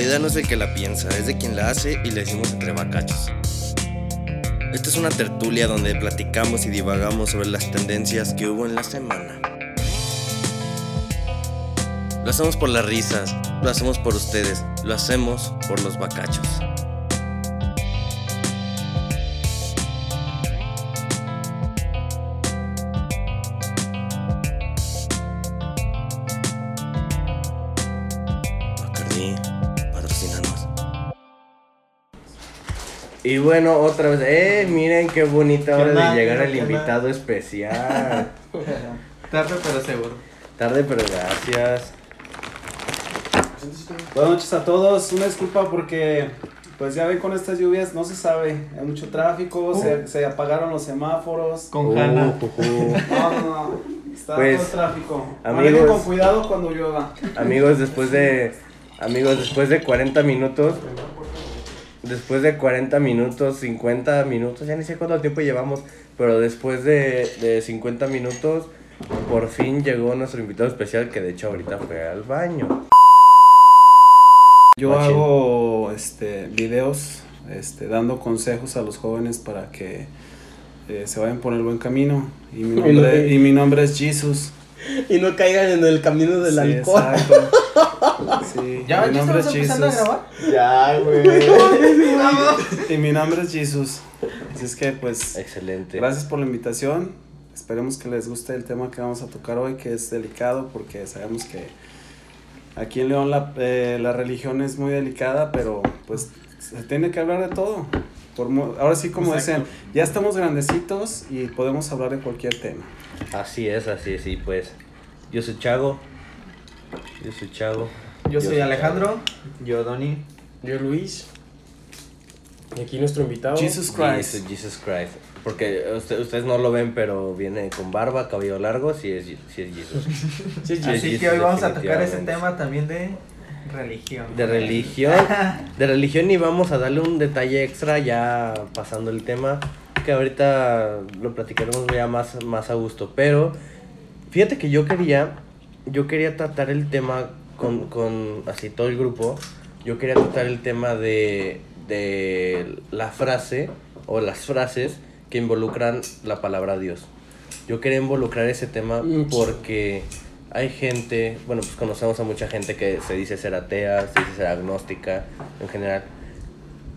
La idea no es de que la piensa, es de quien la hace y le decimos entre bacachos. Esta es una tertulia donde platicamos y divagamos sobre las tendencias que hubo en la semana. Lo hacemos por las risas, lo hacemos por ustedes, lo hacemos por los bacachos. Y bueno, otra vez, eh, miren qué bonita ¿Qué hora de llegar ¿Qué el invitado especial. Tarde pero seguro. Tarde, pero gracias. Buenas noches a todos. Una disculpa porque, pues ya ven con estas lluvias, no se sabe. Hay mucho tráfico, se, se apagaron los semáforos. Con Uh, Hanna. uh, uh. No, no, no. Está Pues, todo tráfico. amigos- con cuidado cuando llueva. Amigos, después de. Amigos, después de 40 minutos. Después de 40 minutos, 50 minutos, ya ni sé cuánto tiempo llevamos, pero después de, de 50 minutos, por fin llegó nuestro invitado especial que de hecho ahorita fue al baño. Yo Machín. hago este, videos este, dando consejos a los jóvenes para que eh, se vayan por el buen camino. Y mi nombre, y mi nombre es Jesus. Y no caigan en el camino del Sí, alcohol. exacto. Sí, ¿Ya, mi ya nombre estamos es empezando a Jesus. grabar? Ya, güey. Y mi nombre es Jesus. Así es que, pues, Excelente. gracias por la invitación. Esperemos que les guste el tema que vamos a tocar hoy, que es delicado, porque sabemos que aquí en León la, eh, la religión es muy delicada, pero pues se tiene que hablar de todo. Por mo- ahora sí, como Exacto. dicen, ya estamos grandecitos y podemos hablar de cualquier tema. Así es, así es, sí, pues. Yo soy Chago. Yo soy Chago. Yo soy soy Alejandro. Yo Doni. Yo, Luis. Y aquí nuestro invitado. Jesus Jesus, Christ. Jesus Christ. Porque usted- ustedes no lo ven, pero viene con barba, cabello largo, sí es, sí es Jesus. Sí, Sí, Así sí, que hoy vamos a tocar ese tema también de religión. De religión. De religión y vamos a darle un detalle extra ya pasando el tema. Que ahorita lo platicaremos ya más, más a gusto. Pero fíjate que yo quería. Yo quería tratar el tema con, con así todo el grupo. Yo quería tratar el tema de, de la frase o las frases que involucran la palabra Dios. Yo quería involucrar ese tema Mm. porque hay gente, bueno, pues conocemos a mucha gente que se dice ser atea, se dice ser agnóstica en general,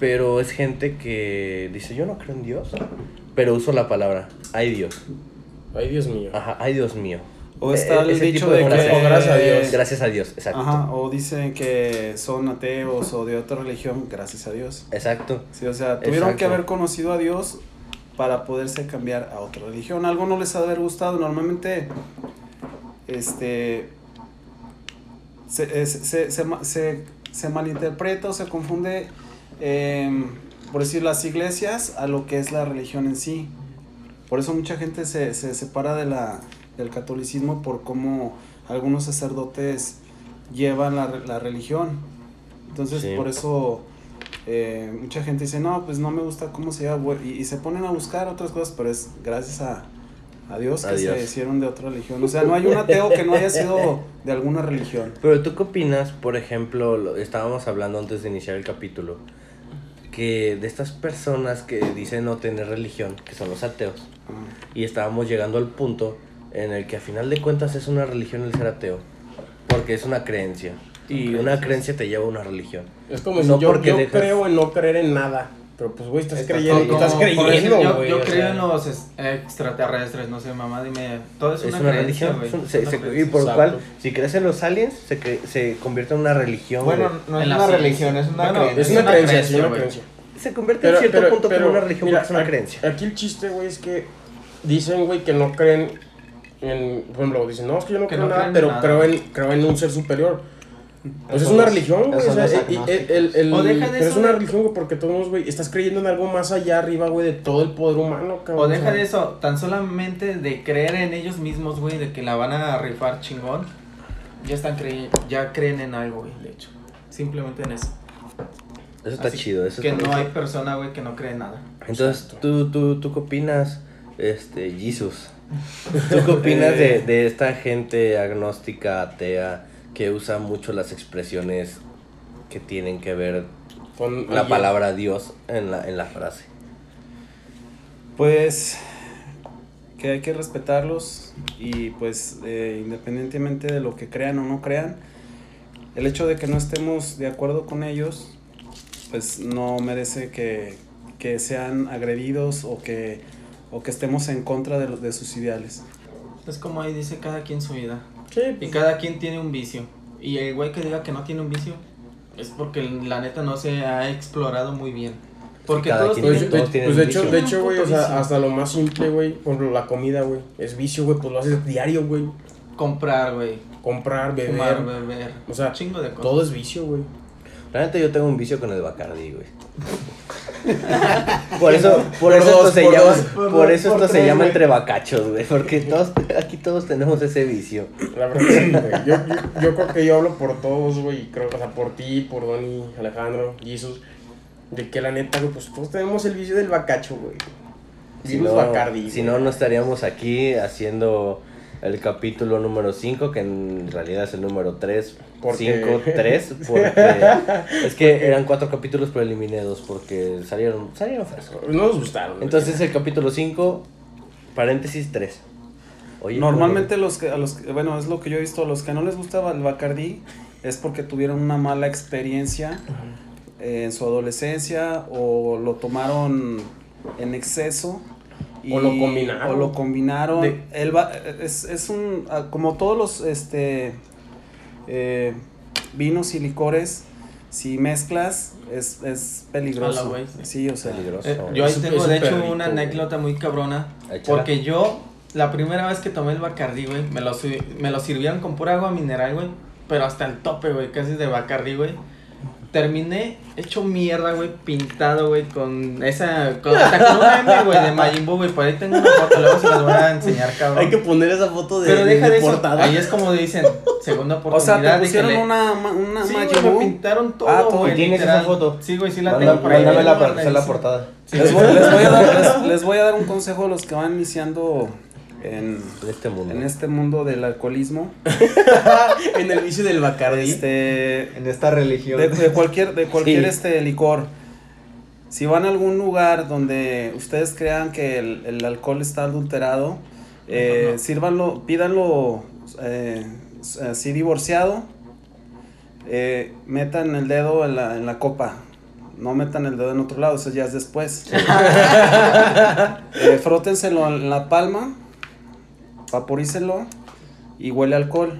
pero es gente que dice yo no creo en Dios, pero uso la palabra, ay Dios, Ay, Dios mío. ajá, ay Dios mío. O está Eh, el ese dicho tipo de que... Gracias a Dios. Gracias a Dios, exacto. Ajá, o dicen que son ateos o de otra religión, gracias a Dios. Exacto. Sí, o sea, tuvieron Exacto. que haber conocido a Dios para poderse cambiar a otra religión. Algo no les ha de haber gustado. Normalmente, este, se, se, se, se- se malinterpreta o se confunde, em, por decir, las iglesias a lo que es la religión en sí. Por eso mucha gente se, se separa de la, del catolicismo por cómo algunos sacerdotes llevan la, la religión. Entonces, Sí. por eso eh, mucha gente dice, no, pues no me gusta cómo se llama, y, y se ponen a buscar otras cosas, pero es gracias a, a Dios A que se hicieron de otra religión. O sea, no hay un ateo que no haya sido de alguna religión. Pero tú qué opinas, por ejemplo, lo- estábamos hablando antes de iniciar el capítulo, que de estas personas que dicen no tener religión, que son los ateos, y estábamos llegando al punto en el que a final de cuentas es una religión el ser ateo, porque es una creencia, y una creencia te lleva a una religión. Es como No si yo, porque yo dejas- creo en no creer en nada. Pero pues, güey, estás Está creyendo. como- estás creyendo, yo, güey. yo o creo sea. en los es- extraterrestres, no sé, mamá, dime. Todo es Es una, una, creencia, religión, es un- se- una se- y por lo cual, si crees en los aliens, se, cre- se convierte en una religión. Bueno, no es una ciencia. religión, es una Bueno, creencia. Es una creencia, es una creencia. se convierte en cierto punto como una religión mira, porque es una aquí- creencia. Aquí el chiste, güey, es que dicen, güey, que no creen en. Por ejemplo, dicen, no, es que yo no Que creo en no nada, pero nada. creo, en, creo en un ser superior. Pues Eso es una religión, güey. eso O sea, el- el- O deja de pero es eso una de- religión, güey, porque todos, güey, estás creyendo en algo más allá arriba, güey, de todo el poder humano, cabrón. O deja sea, de eso, tan solamente de creer en ellos mismos, güey, de que la van a rifar chingón, ya están creyendo, ya creen en algo, güey, de hecho. Simplemente en eso. Eso está Así chido. Eso que está- no hay persona, güey, que no cree en nada. Entonces, ¿tú, tú, ¿tú qué opinas, este, Jesus? ¿Tú qué opinas de, de esta gente agnóstica, atea, que usa mucho las expresiones que tienen que ver Con la oye, palabra Dios en la, en la frase. Pues que hay que respetarlos y pues eh, independientemente de lo que crean o no crean, el hecho de que no estemos de acuerdo con ellos, pues no merece que, que sean agredidos o que, o que estemos en contra de, los- de sus ideales. Es como ahí dice cada quien su vida. Sí, Y pues, cada quien tiene un vicio. Y el güey que diga que no tiene un vicio es porque la neta no se ha explorado muy bien. Porque cada todos quien Pues, tienen... de, todos tienen pues, de un hecho, vicio. de hecho, güey, o sea, hasta lo más simple, güey, por ejemplo, la comida, güey, es vicio, güey, pues lo haces diario, güey. comprar, güey. Comprar, beber, Fumar, beber. o sea, chingo de cosas. todo es vicio, güey. Realmente yo tengo un vicio con el Bacardi, güey. por eso, por, Por eso dos, esto se por llama, dos, por, eso por esto se llama güey. entre bacachos, güey, porque todos, aquí todos tenemos ese vicio. La verdad, sí, güey. Yo, yo, yo creo que yo hablo por todos, güey, creo, o sea, por ti, por Donny, Alejandro, Jesus, de que la neta, güey, pues todos tenemos el vicio del bacacho, güey. Si no, Bacardi. si güey. no, no estaríamos aquí haciendo el capítulo número 5, que en realidad es el número 3. ¿Por 5, qué? 3, porque es que eran cuatro capítulos, pero eliminé dos porque salieron, salieron feos. No nos gustaron. Entonces el capítulo 5, paréntesis 3. Oye, Normalmente los que, a los que- bueno, es lo que yo he visto, a los que no les gustaba el Bacardi es porque tuvieron una mala experiencia eh, en su adolescencia o lo tomaron en exceso. O lo combinaron. O lo combinaron. De- ba- es, es un, ah, como todos los este, eh, vinos y licores, si mezclas es, es peligroso. Sí, o sea. Peligroso. Eh, yo ahí tengo de hecho una anécdota muy cabrona. Échala. Porque yo, la primera vez que tomé el Bacardi, güey, me lo, me lo sirvieron con pura agua mineral, güey. Pero hasta el tope, güey, casi de Bacardi, güey. Terminé hecho mierda, güey, pintado, güey, con esa. Con, hasta con una M, güey, de Majin Buu, güey. Por ahí tengo una foto, luego se las voy a enseñar, cabrón. Hay que poner esa foto de, Pero de- deja de de eso. portada. Ahí es como dicen, segunda O oportunidad. sea, te pusieron déjale- una, una Sí, Majin Buu. pintaron todo, Ah, ¿tú güey, tienes literal. esa foto? Sí, güey, sí la tengo por ahí. Mándamela para güey, hacer la portada. Sí, Les voy, les voy a dar, les, les voy a dar un consejo a los que van iniciando en, En este mundo. en este mundo del alcoholismo. en el vicio del Bacardi. Este, En esta religión. de, de cualquier, de cualquier Sí. este licor. Si van a algún lugar donde ustedes crean que el, el alcohol está adulterado, eh, Ajá. sírvanlo, pídanlo eh, así divorciado, eh, metan el dedo en la, en la copa, no metan el dedo en otro lado, eso ya es después. Eh, frótenselo en la palma, vaporícelo y huele alcohol.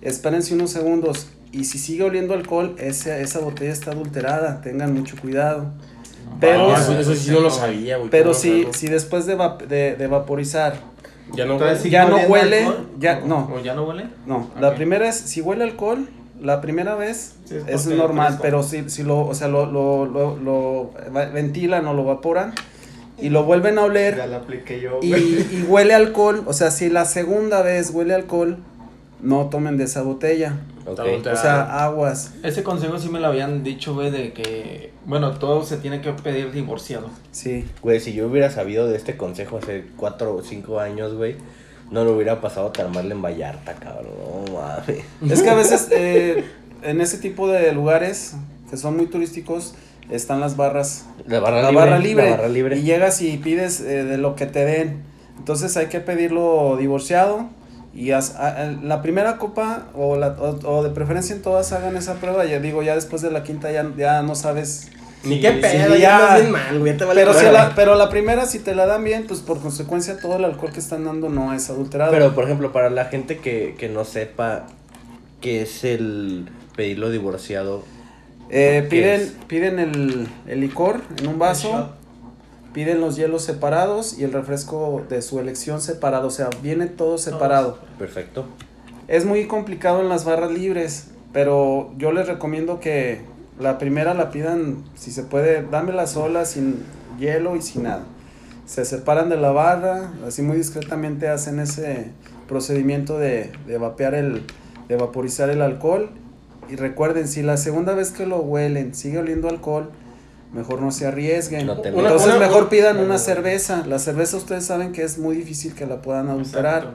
Espérense unos segundos y si sigue oliendo alcohol, esa, esa botella está adulterada, tengan mucho cuidado. Pero, Ah, eso, eso sí no lo sabía, güey. pero ¿cómo si, después de, de vaporizar, Ya no. ¿sigue Ya no huele, alcohol? ya- ¿O- no. ¿O ya no huele? no, la primera es, si huele alcohol, la primera vez Sí, es normal, pero si, si lo, o sea, lo, lo, lo, lo va- ventilan o lo evaporan y lo vuelven a oler, Ya la apliqué yo. y, y huele alcohol, o sea, si la segunda vez huele alcohol, no tomen de esa botella. Ok. Está O sea, aguas. Ese consejo sí me lo habían dicho, güey, de que, bueno, todo se tiene que pedir divorciado. Sí. Güey, si yo hubiera sabido de este consejo hace 4 o 5 años, güey, no lo hubiera pasado a armarle en Vallarta, cabrón. No mames. Es que a veces eh, en ese tipo de lugares que son muy turísticos están las barras, La barra la libre. barra libre, La barra libre. y llegas y pides eh, de lo que te den. Entonces hay que pedirlo divorciado y haz- a- a- la primera copa o, la, o, o de preferencia en todas hagan esa prueba. Ya digo, ya después de la quinta ya, ya no sabes. Ni Sí, qué sí, pedo, ya- ya andas bien mal, güey. ya te vale Pero, si la, pero la primera, si te la dan bien, pues por consecuencia todo el alcohol que están dando no es adulterado. Pero, por ejemplo, para la gente que, que no sepa qué es el pedirlo divorciado, Eh, ¿Qué piden piden el, el licor en un vaso, piden los hielos separados y el refresco de su elección separado, o sea, viene todo separado. perfecto. Es muy complicado en las barras libres, pero yo les recomiendo que la primera la pidan, si se puede, dámela sola, sin hielo y sin nada. Se separan de la barra, así muy discretamente hacen ese procedimiento de, de vapear el, de vaporizar el alcohol. Y recuerden, si la segunda vez que lo huelen sigue oliendo alcohol, mejor no se arriesguen. No Entonces una- mejor pidan una- una cerveza. La cerveza ustedes saben que es muy difícil que la puedan adulterar.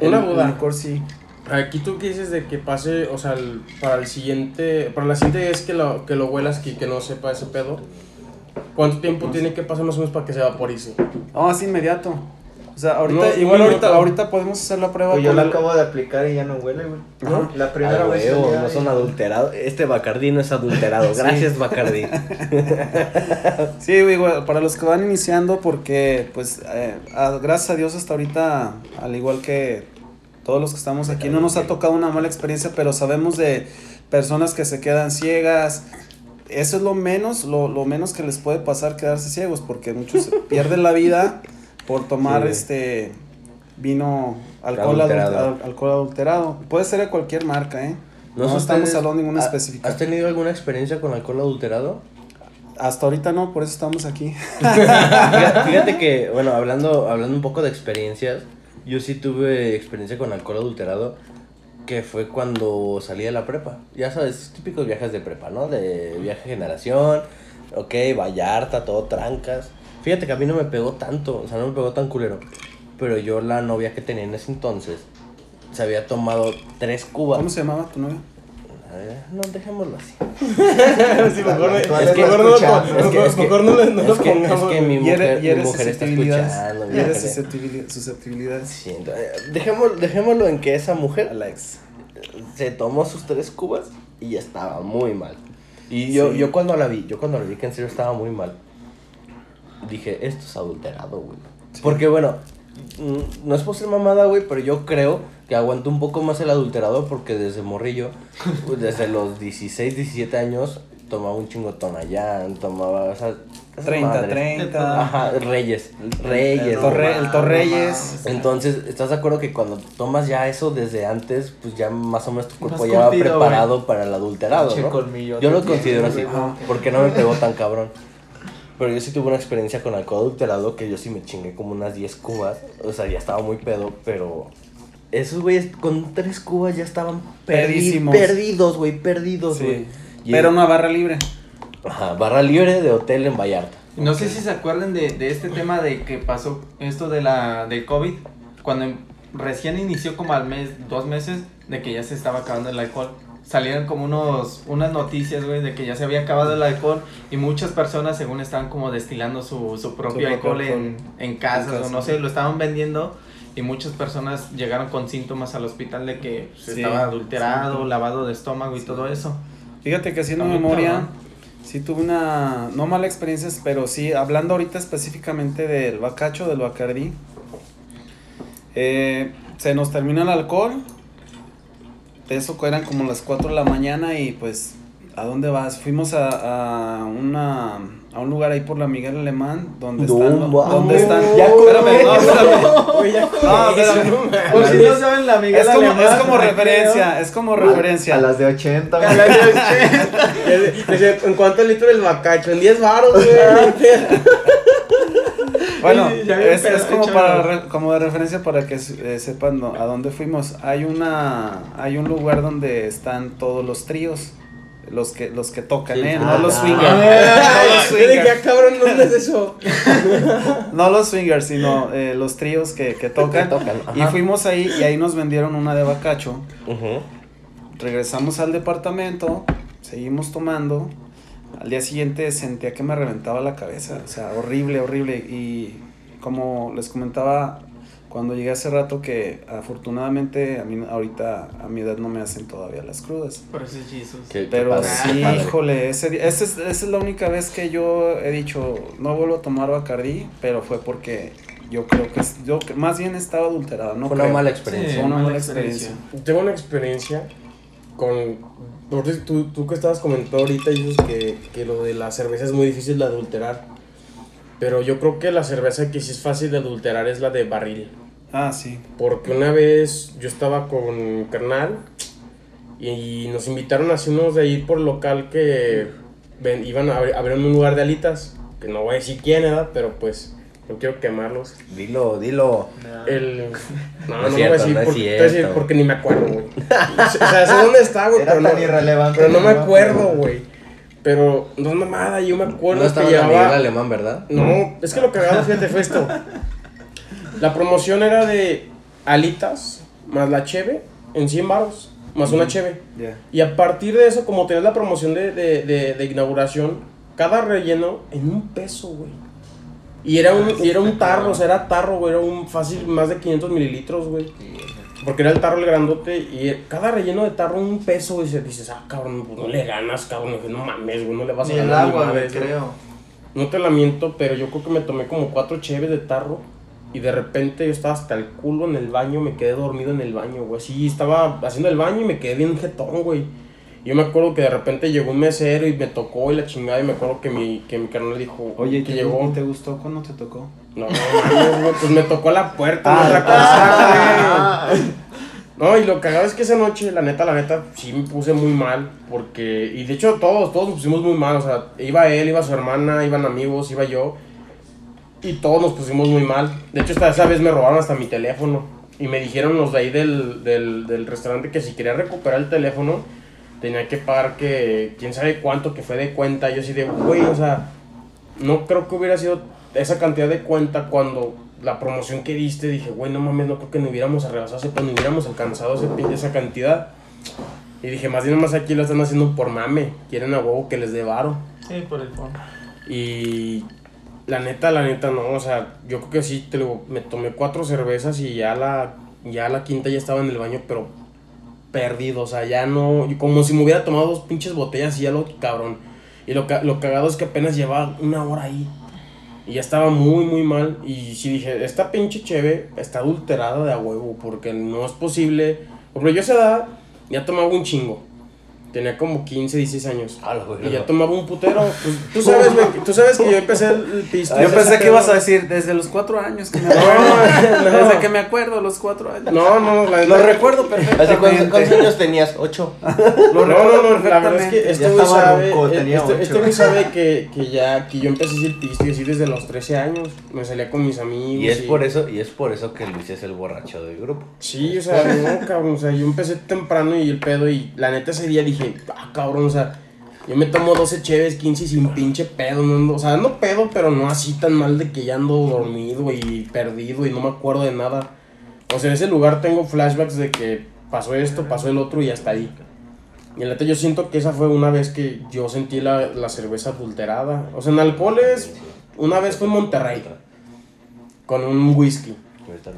El- Una el duda. licor sí. Aquí tú qué dices de que pase, o sea, el- para el siguiente, para la siguiente vez que lo, que lo huelas y que no sepa ese pedo, ¿cuánto tiempo tiene que pasar más o menos para que se vaporice? No, es inmediato. O sea, ahorita, No, igual ahorita, ahorita podemos hacer la prueba Pues yo la el- acabo de aplicar y ya no huele, güey. Ajá. La primera Ah, vez. huevo, no son adulterados. Este Bacardí no es adulterado. Gracias, Bacardí. Sí, güey, güey, para los que van iniciando, porque, pues, eh, a- gracias a Dios hasta ahorita, al igual que todos los que estamos aquí, no nos ha tocado una mala experiencia, pero sabemos de personas que se quedan ciegas. Eso es lo menos, lo, lo menos que les puede pasar quedarse ciegos, porque muchos pierden la vida por tomar Sí. este vino, alcohol Adulterado. alcohol adulterado. Puede ser de cualquier marca, ¿eh? No, sé estamos hablando de ninguna ¿ha- específica. ¿Has tenido alguna experiencia con alcohol adulterado? Hasta ahorita no, por eso estamos aquí. Fíjate, fíjate que, bueno, hablando, hablando un poco de experiencias, yo sí tuve experiencia con alcohol adulterado, que fue cuando salí de la prepa. Ya sabes, típicos viajes de prepa, ¿no? De viaje generación, ok, Vallarta, todo trancas. Fíjate que a mí no me pegó tanto, o sea, no me pegó tan culero. Pero yo, la novia que tenía en ese entonces, se había tomado tres cubas. ¿Cómo se llamaba tu novia? No, dejémoslo así. Sí, mejor, es que mejor no, lo-. Es que, es que, mejor no, le- no lo es que, es pongamos. que mi mujer, mi mujer está escuchando. mi mujer- susceptibili- susceptibilidades. Sí, entonces, dejémoslo, dejémoslo en que esa mujer Alex. se tomó sus tres cubas y estaba muy mal. Y yo, Sí. yo cuando la vi, yo cuando la vi que en serio estaba muy mal, dije, esto es adulterado, güey. Porque bueno, no es por ser mamada, güey, pero yo creo que aguanto un poco más el adulterado porque desde morrillo, desde los 16, 17 años, tomaba un chingo Tonayán, tomaba, o sea, esas 30, madres. 30. Ajá, Reyes, Reyes. El, Torre, el Torreyes. Entonces, ¿estás de acuerdo que cuando tomas ya eso desde antes, pues ya más o menos tu cuerpo ya va preparado para el adulterado, Pinche ¿no? colmillo. Yo lo considero así, porque no me pegó tan cabrón. Pero yo sí tuve una experiencia con alcohol adulterado que yo sí me chingué como unas 10 cubas. O sea, ya estaba muy pedo, pero esos güeyes con tres cubas ya estaban perdi- Perdísimos. perdidos, güey, perdidos, güey. Sí. Pero una barra libre. Ajá, barra libre de hotel en Vallarta. No sé si se acuerdan de, de este tema de que pasó esto de la del COVID, cuando em- recién inició como al mes, dos meses, de que ya se estaba acabando el alcohol. Salieron como unos, unas noticias, güey, de que ya se había acabado el alcohol y muchas personas según estaban como destilando su, su propio propio alcohol en, alcohol. en casas En o casa. no sé, lo estaban vendiendo y muchas personas llegaron con síntomas al hospital de que Sí, estaba adulterado, sí. lavado de estómago y todo eso. Fíjate que haciendo memoria, sí tuve una, no mala experiencia, pero sí, hablando ahorita específicamente del bacacho, del bacardí, eh, se nos terminó el alcohol, eso eran como las 4 de la mañana y pues, ¿a dónde vas? Fuimos a, a una, a un lugar ahí por la Miguel Alemán, donde No están, mames. donde están, Ya espérame, no, espérame. No. Por si no saben, la Miguel Es como, Alemán, es como referencia, es como A referencia. las de 80, A las de 80. Decía, ¿En cuánto el litro del bacacho? En 10 baros, güey. Bueno, es, es como para como de referencia para que eh, sepan no- a dónde fuimos. Hay una hay un lugar donde están todos los tríos, los que los que tocan, Sí, ¿eh? no los Ah. swingers. Ah, no los swingers, ah, cabrón, ¿dónde es eso? no los swingers, sino eh, los tríos que, que tocan. tocan, y fuimos ahí y ahí nos vendieron una de bacacho. Regresamos al departamento, seguimos tomando. Al día siguiente sentía que me reventaba la cabeza, o sea, horrible, horrible. Y como les comentaba cuando llegué hace rato que afortunadamente a mí ahorita a mi edad no me hacen todavía las crudas. Por eso es Jesus. Qué- qué Pero sí, híjole, ese, ese es, esa es la única vez que yo he dicho no vuelvo a tomar Bacardí, pero fue porque yo creo que yo más bien estaba adulterada, no Fue una creo. mala Sí, experiencia. Fue una mala mala experiencia. Tengo una experiencia con. porque Tú, tú que estabas comentando ahorita, dices que, que lo de la cerveza es muy difícil de adulterar. Pero yo creo que la cerveza que sí es fácil de adulterar es la de barril. Ah, sí. Porque una vez yo estaba con carnal y nos invitaron así unos de ahí por local que ven- iban a abrir, un lugar de alitas. Que no voy a decir quién era, pero pues no quiero quemarlos. Dilo, dilo. El... No, No no, es lo voy a cierto, decir, no voy a decir cierto. porque ni me acuerdo, güey. O sea, sé dónde está, güey, Era pero no, pero no me no acuerdo, güey. Pero no es mamada, yo me acuerdo No estaba que Miguel llevaba... Alemán, ¿verdad? No, es que lo cagado, fíjate, fue esto. La promoción era de alitas más la cheve en 100 baros, más una cheve. Ya. Y a partir de eso, como tenías la promoción de, de, de, de inauguración, cada relleno en un peso, güey. Y era un, y era un tarro, o sea, era tarro, güey, era un fácil más de 500 mililitros, güey. Porque era el tarro el grandote y cada relleno de tarro un peso, güey. y Dices, ah, cabrón, pues no le ganas, cabrón. Dije, no mames, güey, no le vas a Ni el ganar ni agua, güey. creo. No te la miento, pero yo creo que me tomé como cuatro cheves de tarro. Y de repente yo estaba hasta el culo en el baño, me quedé dormido en el baño, güey. Sí, estaba haciendo el baño y me quedé bien jetón, güey. Yo me acuerdo que de repente llegó un mesero y me tocó y la chingada. Y me acuerdo que mi, que mi carnal dijo, Oye, que ¿te, llegó. ¿te gustó cuando te tocó? No, no, pues me tocó la puerta, Ah, otra Ah, cosa, güey. No, y lo cagado es que esa noche, la neta, la neta, sí me puse muy mal. Porque, y de hecho, todos, todos nos pusimos muy mal. O sea, iba él, iba su hermana, iban amigos, iba yo. Y todos nos pusimos muy mal. De hecho, esta esa vez me robaron hasta mi teléfono. Y me dijeron los de ahí del, del, del restaurante que si quería recuperar el teléfono, tenía que pagar que quién sabe cuánto que fue de cuenta. Yo así de, güey, o sea, no creo que hubiera sido esa cantidad de cuenta cuando la promoción que diste, dije, güey, no mames, no creo que no hubiéramos rebasado ese, no hubiéramos alcanzado ese, esa cantidad. Y dije, más bien más aquí lo están haciendo por mame, quieren a huevo que les dé varo. Sí, por el fondo. Y la neta, la neta, no, o sea, yo creo que sí, te lo, me tomé cuatro cervezas y ya la, ya la quinta ya estaba en el baño, pero perdido, o sea, ya no, como si me hubiera tomado dos pinches botellas y ya lo cabrón. Y lo, lo cagado es que apenas llevaba una hora ahí. Y ya estaba muy, muy mal. Y sí dije, esta pinche cheve está adulterada de a huevo, porque no es posible. Porque yo a esa ya tomaba un chingo. Tenía como 15, 16 años. A la verga. Y ya tomaba un putero. Pues, tú sabes, que- tú sabes que yo empecé el, el pisto. Yo pensé que ibas a decir desde los cuatro años que me acuerdo. no. Desde que me acuerdo, los cuatro años. No, no, la Lo recuerdo ¿Hace cuántos, perfectamente. cuántos años tenías? ¿Ocho? Lo No, recuerdo no, no, la verdad es que este güey sabe, eh, este, este sabe que, que ya, que yo empecé a el pisto y así desde los 13 años. Me salía con mis amigos. Y es por eso, y es por eso que Luis es el borracho del grupo. Sí, o sea, no, cabrón, o sea, yo empecé temprano y el pedo y la neta ese día dije, ah, cabrón, o sea, yo me tomo 12 cheves, 15 y sin pinche pedo, no, ando- o sea, ando pedo, pero no así tan mal de que ya ando dormido y perdido y no me acuerdo de nada. O sea, en ese lugar tengo flashbacks de que pasó esto, pasó el otro y hasta ahí. Y la neta yo siento que esa fue una vez que yo sentí la, la cerveza adulterada. O sea, en alcoholes, una vez fue en Monterrey, con un whisky.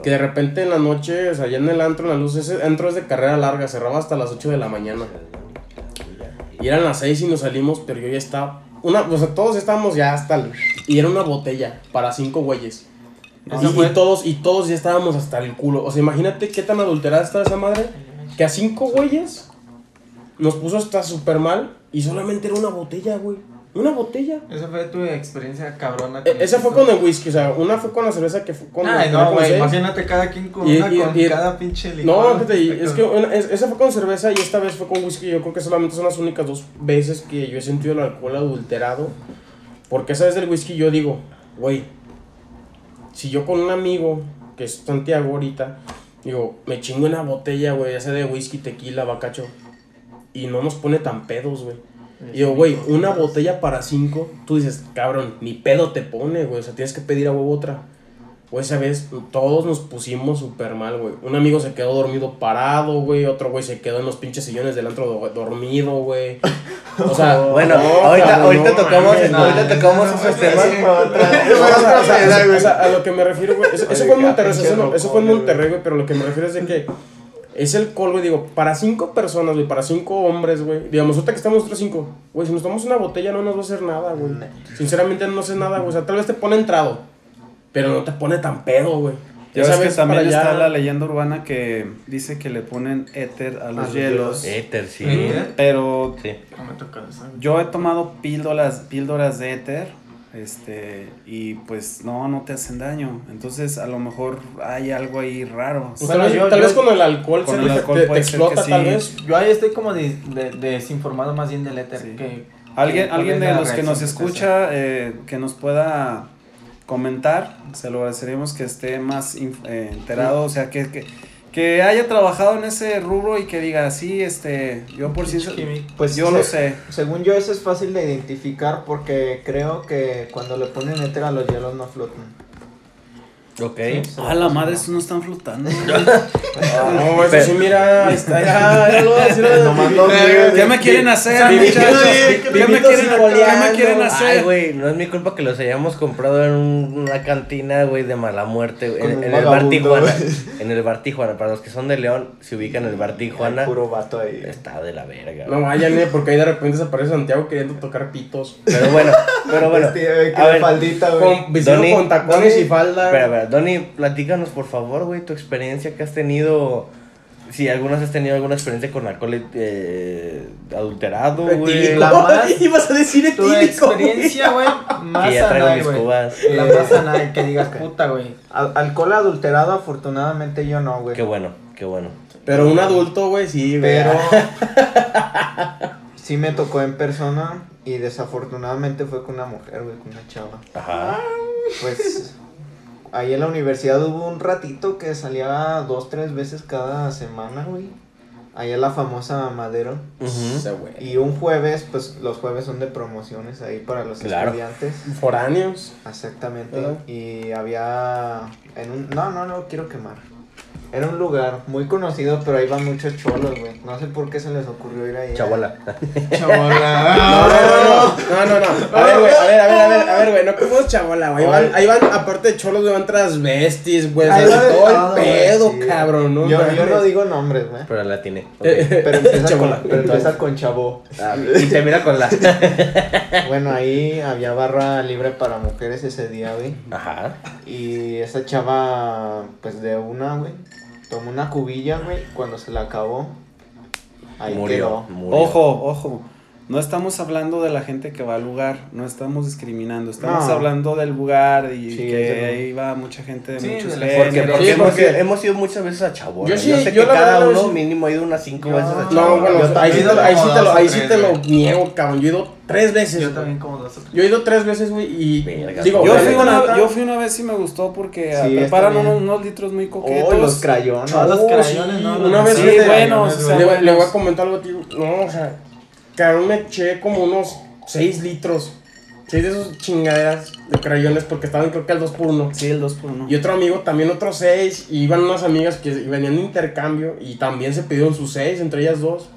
Que de repente en la noche, o sea, ya en el antro, en la luz, ese antro es de carrera larga, cerraba hasta las 8 de la mañana. Y eran las 6 y nos salimos, pero yo ya estaba. Una, o sea, todos estábamos ya hasta el. Y era una botella para cinco güeyes. Y, todos, y todos ya estábamos hasta el culo. O sea, imagínate qué tan adulterada está esa madre. Que a cinco güeyes nos puso hasta súper mal. Y solamente era una botella, güey. Una botella. Esa fue tu experiencia cabrona. E- esa fue con el whisky, o sea, una fue con la cerveza que fue con. Ay, no, güey. Imagínate cada quien con Y- una y- con y- cada pinche licor. No, fíjate, es que una- es- esa fue con cerveza y esta vez fue con whisky. Yo creo que solamente son las únicas dos veces que yo he sentido el alcohol adulterado. Porque esa vez del whisky yo digo, güey, si yo con un amigo, que es Santiago ahorita, digo, me chingo una botella, güey, ya sea de whisky, tequila, bacacho, y no nos pone tan pedos, güey. Y digo, güey, una botella para cinco, tú dices, cabrón, ni pedo te pone, güey, o sea, tienes que pedir a huevo otra. Güey, esa vez todos nos pusimos súper mal, güey. Un amigo se quedó dormido parado, güey. Otro güey se quedó en los pinches sillones del antro do- dormido, güey. O sea, Bueno, no, ahorita, cabrón, ahorita tocamos, ahorita no, tocamos no, esos temas. o sea, a lo que me refiero, güey, eso, eso fue en Monterrey, eso, no- eso fue en Monterrey, güey, pero lo que me refiero es de que es el col, güey, digo, para cinco personas, güey, para cinco hombres, güey, digamos, ahorita que estamos nosotros cinco, güey, si nos tomamos una botella no nos va a hacer nada, güey, sinceramente no sé nada, güey, o sea, tal vez te pone entrado, pero no te pone tan pedo, güey. Ya ves que sabes, también allá- está la leyenda urbana que dice que le ponen éter a los los hielos. Éter, sí. ¿Eh? Pero Sí. No me toca eso. yo he tomado píldoras, píldoras de éter. Este, y pues no, no te hacen daño. Entonces, a lo mejor hay algo ahí raro. Pues Bueno, tal vez, yo- tal yo- vez con el alcohol, con se el te- alcohol te, explota, que tal sí. vez. Yo ahí estoy como de, de- desinformado más bien del éter. Sí. Que, Alguien, que alguien de los que nos escucha, eh, que nos pueda comentar, se lo agradeceríamos que esté más eh, enterado, o sea, que, que, que haya trabajado en ese rubro y que diga, sí, este, yo por químico. Pues yo se- lo sé. Según yo eso es fácil de identificar porque creo que cuando le ponen éter a los hielos no flotan. Ok. Ah, la madre, estos no están flotando. No, eso sí, mira. Está ya, ya lo voy a decir. Nomás los ríos, ¿Qué me quieren hacer, muchachos? ¿Qué me quieren, y ¿qué me coleando. quieren Ay, hacer? güey, no es mi culpa que los hayamos comprado en un- una cantina, güey, de mala muerte, güey. En, el bar Tijuana. güey. En el bar Tijuana. Para los que son de León, se ubican en el bar Tijuana. Puro vato ahí. Está de la verga. No vayan, eh, porque ahí de repente se aparece Santiago queriendo tocar pitos. Pero bueno, pero bueno. Este, güey, que a ver, faldita, güey. Con, con tacones y falda. Espera, espera, Donny, platícanos por favor, güey, tu experiencia que has tenido. Si algunas has tenido alguna experiencia con alcohol eh, adulterado, güey. La más- Ibas a decir Tu etílico. güey. experiencia, güey, más Que ya traigo anal, mis güey. cubas. La más anal, que digas, puta, güey. Al- alcohol adulterado, afortunadamente yo no, güey. Qué bueno, qué bueno. Pero un adulto, güey, sí, güey. Pero sí me tocó en persona y desafortunadamente fue con una mujer, güey, con una chava. Ajá. Pues ahí en la universidad hubo un ratito que salía dos, tres veces cada semana, güey. Ahí en la famosa Madero. Y un jueves, pues los jueves son de promociones ahí para los Claro. estudiantes. Foráneos. Exactamente. Y había en un no, no, no quiero quemar. Era un lugar muy conocido, pero ahí van muchos cholos, güey. No sé por qué se les ocurrió ir ahí. Chabola. Chabola. No, no, no, no. A ver, güey, a ver, a ver, a ver, a ver, güey, no como chabola, güey. Ahí van, ahí van, aparte de cholos, güey, van transvestis, güey. o sea, Ahí va de todo todo, el pedo, sí. cabrón, ¿no? Yo, yo no digo nombres, güey. Pero la tiene. ok. Pero empieza, Chabola. con, pero empieza con chavo. Ah, y te mira con la. Bueno, ahí había barra libre para mujeres ese día, güey. Ajá. Y esa chava, pues de una, güey, tomó una cubilla, güey. Cuando se la acabó, ahí Murió. quedó. murió. Ojo, ojo. No estamos hablando de la gente que va al lugar, no estamos discriminando, estamos No. hablando del lugar y Sí, que ahí va mucha gente de Sí, muchos leyes. Porque, Sí, porque, sí, hemos, porque- hemos ido muchas veces a Chabola. Yo Yo, sí, sé yo que cada uno sí. mínimo ha ido unas cinco No, veces a Chabola. No, bueno, ahí ahí sí te lo, ahí sí te niego, cabrón. Yo he ido tres veces. Yo también como dos. Yo he ido tres veces, güey, y Verga, digo, Yo fui, una, yo fui una vez y me gustó porque Sí, preparan unos, unos litros muy coquetos. Oh, los crayones. No, los sí, crayones, no, una no, vez no, Sí, de- bueno, o sea, le, buenos. le voy a comentar algo, tío. No, o sea, cabrón, me eché como unos 6 litros. 6 de esos chingaderas de crayones porque estaban creo que al 2 por 1 Sí, el 2 por 1 Y otro amigo también otros 6. Y iban unas amigas que venían de intercambio y también se pidieron sus 6, entre ellas dos.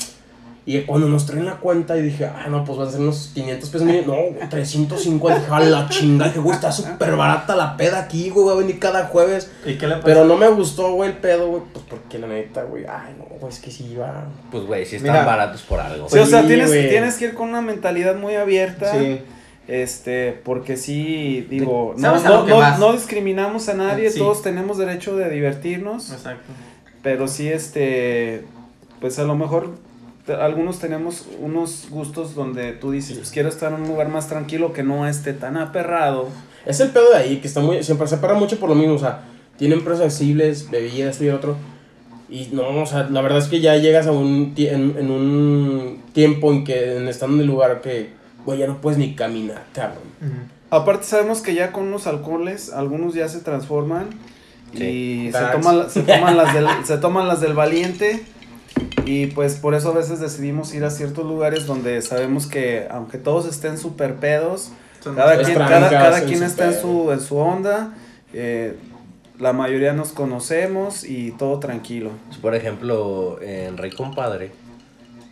Y cuando nos traen la cuenta y dije, ah, no, pues van a ser unos 500 pesos. Mire, no, güey, 350. Dije, a la chingada. Dije, güey, está súper barata la peda aquí, güey. Voy a venir cada jueves. ¿Y qué le pasó? Pero no me gustó, güey, el pedo, güey. Pues porque la neta, güey, ay, no, güey, es que sí iba. Pues, güey, si están Mira. baratos por algo. Sí, o sea, Sí, tienes, güey. tienes que ir con una mentalidad muy abierta. Sí. Este, porque sí, digo, no, ¿Sabes a no, no- discriminamos a nadie, Sí. todos tenemos derecho de divertirnos, Exacto. pero sí, este, pues a lo mejor algunos tenemos unos gustos donde tú dices, pues quiero estar en un lugar más tranquilo que no esté tan aperrado. Es el pedo de ahí, que está muy. Siempre se para mucho por lo mismo, o sea, tienen precios accesibles, bebidas, esto y el otro. Y no, o sea, la verdad es que ya llegas a un. En, en un tiempo en que en, estando en el lugar que, güey, ya no puedes ni caminar, cabrón. Aparte sabemos que ya con los alcoholes, algunos ya se transforman y Sí. se Tax. toman, la- se, toman las del, se toman las del valiente y pues por eso a veces decidimos ir a ciertos lugares donde sabemos que aunque todos estén súper pedos, cada quien, cada, cada en quien está en su, en su onda, eh, la mayoría nos conocemos y todo tranquilo. Por ejemplo, en Rey Compadre.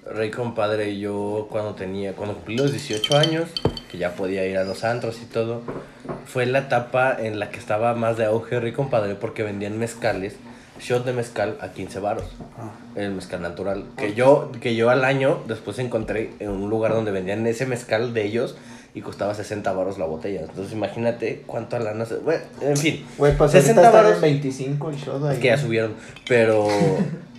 Rey Compadre, yo cuando tenía, cuando cumplí los 18 años, que ya podía ir a los antros y todo, fue la etapa en la que estaba más de auge Rey Compadre porque vendían mezcales, shot de mezcal a 15 varos, Ah. el mezcal natural. Que yo, que yo al año después encontré en un lugar donde vendían ese mezcal de ellos y costaba 60 varos la botella. Entonces imagínate cuánto lana se... Bueno, en fin, Güey, pues 60 60 están varos. en 25 el show de ahí. es que ya subieron, pero...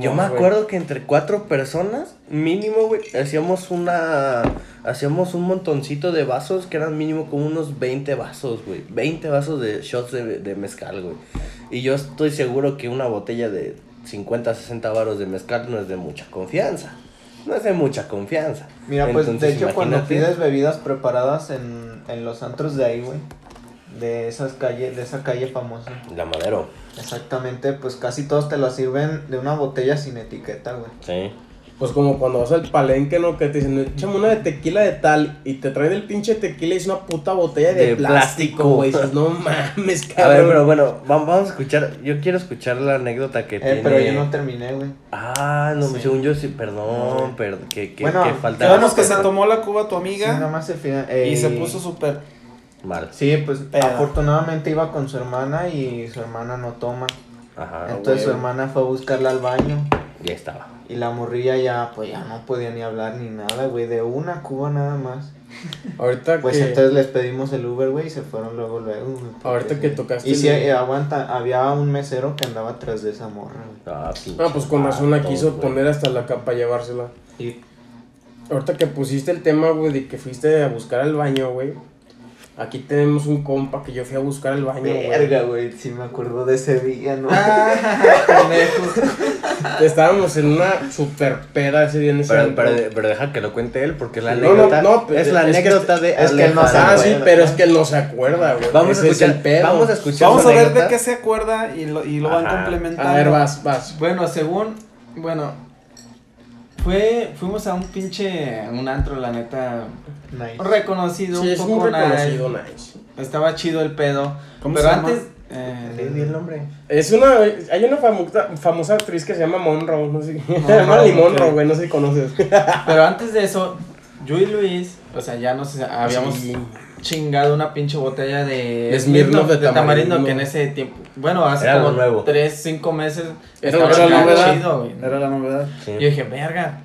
Yo me acuerdo que entre cuatro personas, mínimo, güey, hacíamos una. Hacíamos un montoncito de vasos que eran mínimo como unos 20 vasos, güey. 20 vasos de shots de, de mezcal, güey. Y yo estoy seguro que una botella de 50, 60 varos de mezcal no es de mucha confianza. No es de mucha confianza. Mira, pues de hecho cuando pides bebidas preparadas en, en los antros de ahí, güey. De esas calles, de esa calle famosa. La madero, Exactamente, pues casi todos te la sirven de una botella sin etiqueta, güey. sí. Pues como cuando vas al palenque, ¿no? Que te dicen, échame una de tequila de tal y te traen el pinche tequila y es una puta botella de, De plástico, güey. Dices, no mames, A cabrón. ver, pero bueno, va- vamos a escuchar. Yo quiero escuchar la anécdota que Eh, tiene. pero yo no terminé, güey. Ah, no, Sí. según yo sí, perdón, perdón, que, que, Bueno, que falta Digamos que se no- tomó la cuba tu Sí, amiga nada más el final. y eh, se puso súper. Mal. Sí, pues afortunadamente iba con su hermana y su hermana no toma. Ajá, Entonces su hermana fue a buscarla al baño ya estaba. y la morrilla ya, pues ya no podía ni hablar ni nada, güey, de una cuba nada más. Ahorita Pues que, entonces les pedimos el Uber, güey, y se fueron luego, luego, güey. ahorita que tocaste Y si el- aguanta, había un mesero que andaba atrás de esa morra, güey. Ah, Ah, pues con razón la quiso güey. poner hasta la capa llevársela. Y Ahorita que pusiste el tema, güey, de que fuiste a buscar al baño, güey. Aquí tenemos un compa que yo fui a buscar al baño, güey. verga, güey, sí me acuerdo de ese día, ¿no? Estábamos en una super peda ese día en ese Pero, pero, pero deja que lo cuente él, porque la No, no, anécdota no, pues, es la es que anécdota de es que él no se Ah, Alejandro. sí, acuerda. pero es que él no se acuerda, güey. Vamos a Ese es escuchar, el pedo. vamos a escuchar Vamos a ver de anécdota. qué se acuerda y lo, y lo van complementando. A ver, vas, vas. Bueno, según, bueno, fue, fuimos a un pinche, un antro, la neta, Nice. reconocido, Sí, un es poco muy reconocido, nice. nice. Estaba chido el pedo, ¿Cómo pero se llama? antes, Sí, eh, di el nombre. Es una, hay una famosa, famosa actriz que se llama Monroe, no sé, se llama. Monroe, güey, no sé si conoces. pero antes de eso, yo y Luis, o sea, ya nos habíamos Sí. Chingado una pinche botella de De Smirnoff de tamarindo. que en ese tiempo, bueno, hace Era como nuevo. 3, 5 meses Era estaba la novedad. chido, güey. Era la novedad. Sí. Yo dije, verga,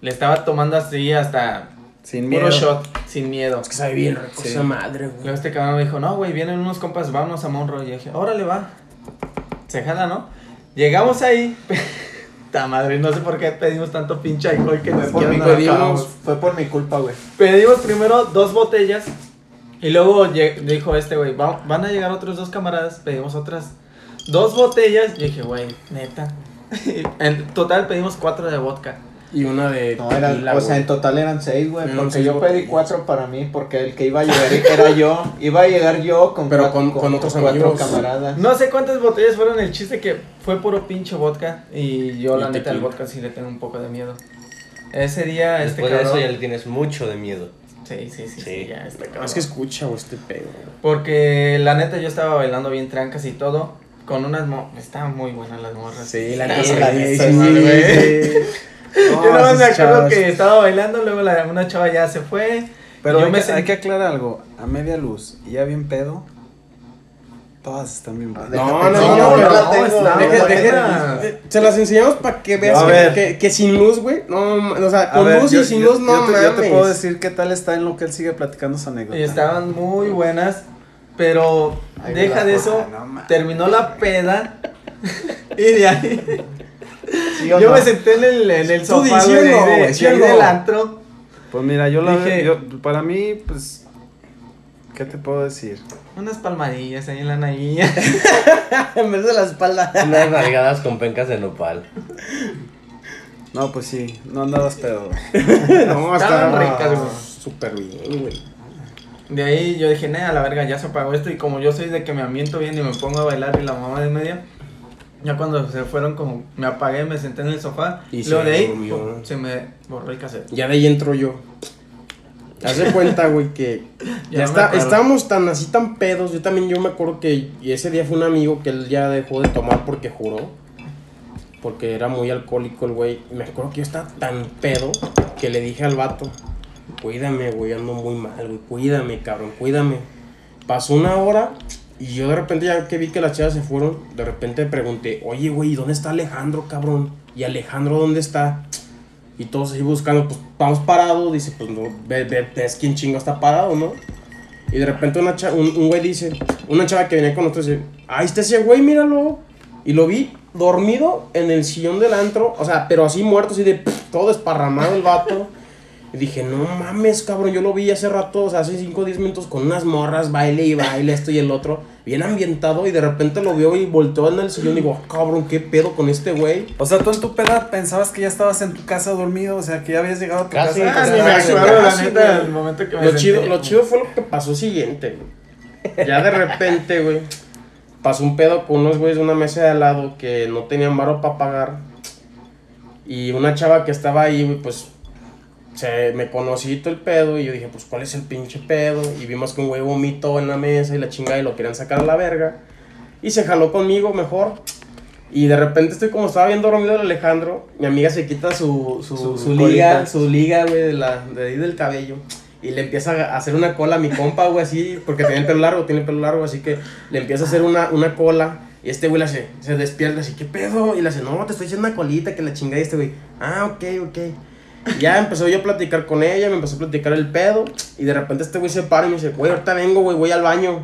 le estaba tomando así hasta Sin puro miedo. shot, sin miedo. Es que sabe bien rico Sí. esa madre, güey. Luego este cabrón me dijo, no, güey, vienen unos compas, vámonos a Monroe. Y yo dije, órale, va. Se jala, ¿no? Llegamos ahí. Ta madre, no sé por qué pedimos tanto pinche alcohol que nos Fue por, mi pedimos- culpa, fue por mi culpa, güey. Pedimos primero dos botellas. Y luego dijo este güey, "Va- van a llegar otros dos camaradas. Pedimos otras dos botellas. Y dije, güey, neta. en total pedimos cuatro de vodka. Y una de No, eran, tequila, o sea, en total eran seis, güey. Porque seis yo pedí cuatro para mí, porque el que iba a llegar era yo. Iba a llegar yo con, Pero cuatro- con- con otros cuatro amigos. camaradas. No sé cuántas botellas fueron. El chiste que fue puro pinche vodka. Y yo, Y la neta, el tequila. vodka sí le tengo un poco de miedo. Ese día, este Después de eso ya le tienes mucho de miedo. Sí, sí, sí, sí, Sí. ya, este cabrón. Es que escucha, güey, este pedo. Porque la neta yo estaba bailando bien trancas y todo. Con unas mo Estaban muy buenas las morras. Sí, la neta, sí. güey. No, Yo nada más me acuerdo que estaba bailando, luego la, una chava ya se fue. Pero yo hay, me que, sent- hay que aclarar algo. A media luz y ya bien pedo. Todas están bien pedo. No, no, no, no, se las enseñamos para que veas que, ver. que, que sin luz, güey. No, o sea, con ver, luz yo- y sin yo- luz, no yo te, yo te mames. puedo decir qué tal está en lo que él sigue platicando su anécdota. Y estaban muy buenas. Pero deja de eso. No mames. terminó la peda. y de ahí. ¿Sí o yo no? me senté en el, en el sofá güey, del antro. Pues mira, yo la Dije- yo, para mí, pues, ¿qué te puedo decir? Unas palmadillas ahí en la naguilla. en vez de la espalda. Unas nalgadas con pencas de nopal. No, pues sí, no andabas pedo. no, Estaban ricas, güey. Súper bien, güey. De ahí yo dije, nah, a la verga, ya se apagó esto. Y como yo soy de que me ambiento bien y me pongo a bailar y la mamá de media, ya cuando se fueron, como me apagué, me senté en el sofá. Y Y luego se de ahí, durmió. pum, se me borró el cassette. Ya de ahí entro yo. Haz de cuenta, güey, que Ya está, estábamos tan así tan pedos. Yo también, yo me acuerdo que ese día fue un amigo que él ya dejó de tomar porque juró. Porque era muy alcohólico el güey. Me acuerdo que yo estaba tan pedo que le dije al vato, cuídame, güey, ando muy mal, güey, cuídame, cabrón, cuídame. Pasó una hora y yo de repente ya que vi que las chavas se fueron, de repente pregunté, oye, güey, ¿y ¿dónde está Alejandro, cabrón? ¿Y Alejandro dónde está? Y todos ahí buscando, pues vamos parados, dice, pues no, ve, ve, ves quién chingo está parado, ¿no? Y de repente una cha- un, un güey dice, una chava que venía con nosotros dice, ahí está ese güey, míralo. Y lo vi dormido en el sillón del antro, o sea, pero así muerto, así de pff, todo desparramado el vato. Y dije, no mames, cabrón, yo lo vi hace rato, o sea, hace 5 o 10 minutos con unas morras, baile y baile, esto y el otro, bien ambientado, y de repente lo vio y volteó en el sillón y digo, "Ah, cabrón, ¿qué pedo con este güey? O sea, tú en tu peda pensabas que ya estabas en tu casa dormido, o sea, que ya habías llegado a tu Casi. casa. Ah, ni me acuerdo, la neta, el momento que me Lo senté. chido, lo chido fue lo que pasó siguiente, güey. Ya de repente, güey, pasó un pedo con unos güeyes de una mesa de al lado que no tenían varo para pagar. Y una chava que estaba ahí, güey, pues se me conocí todo el pedo y yo dije, pues, ¿cuál es el pinche pedo? Y vimos que un güey vomitó en la mesa y la chingada y lo querían sacar a la verga. Y se jaló conmigo mejor. Y de repente estoy como estaba bien dormido el Alejandro, mi amiga se quita su, su, Su su liga, su liga, güey, de, la, de ahí del cabello. Y le empieza a hacer una cola a mi compa, güey, así, porque tiene el pelo largo, tiene el pelo largo, así que le empieza a hacer una, una cola. Y este güey hace, se despierta así, ¿qué pedo? Y le hace, no, te estoy haciendo una colita, que la chingada. Y este güey, ah, ok, ok. Ya empezó yo a platicar con ella, me empezó a platicar el pedo. Y de repente este güey se para y me dice, güey, ahorita vengo, güey, voy al baño.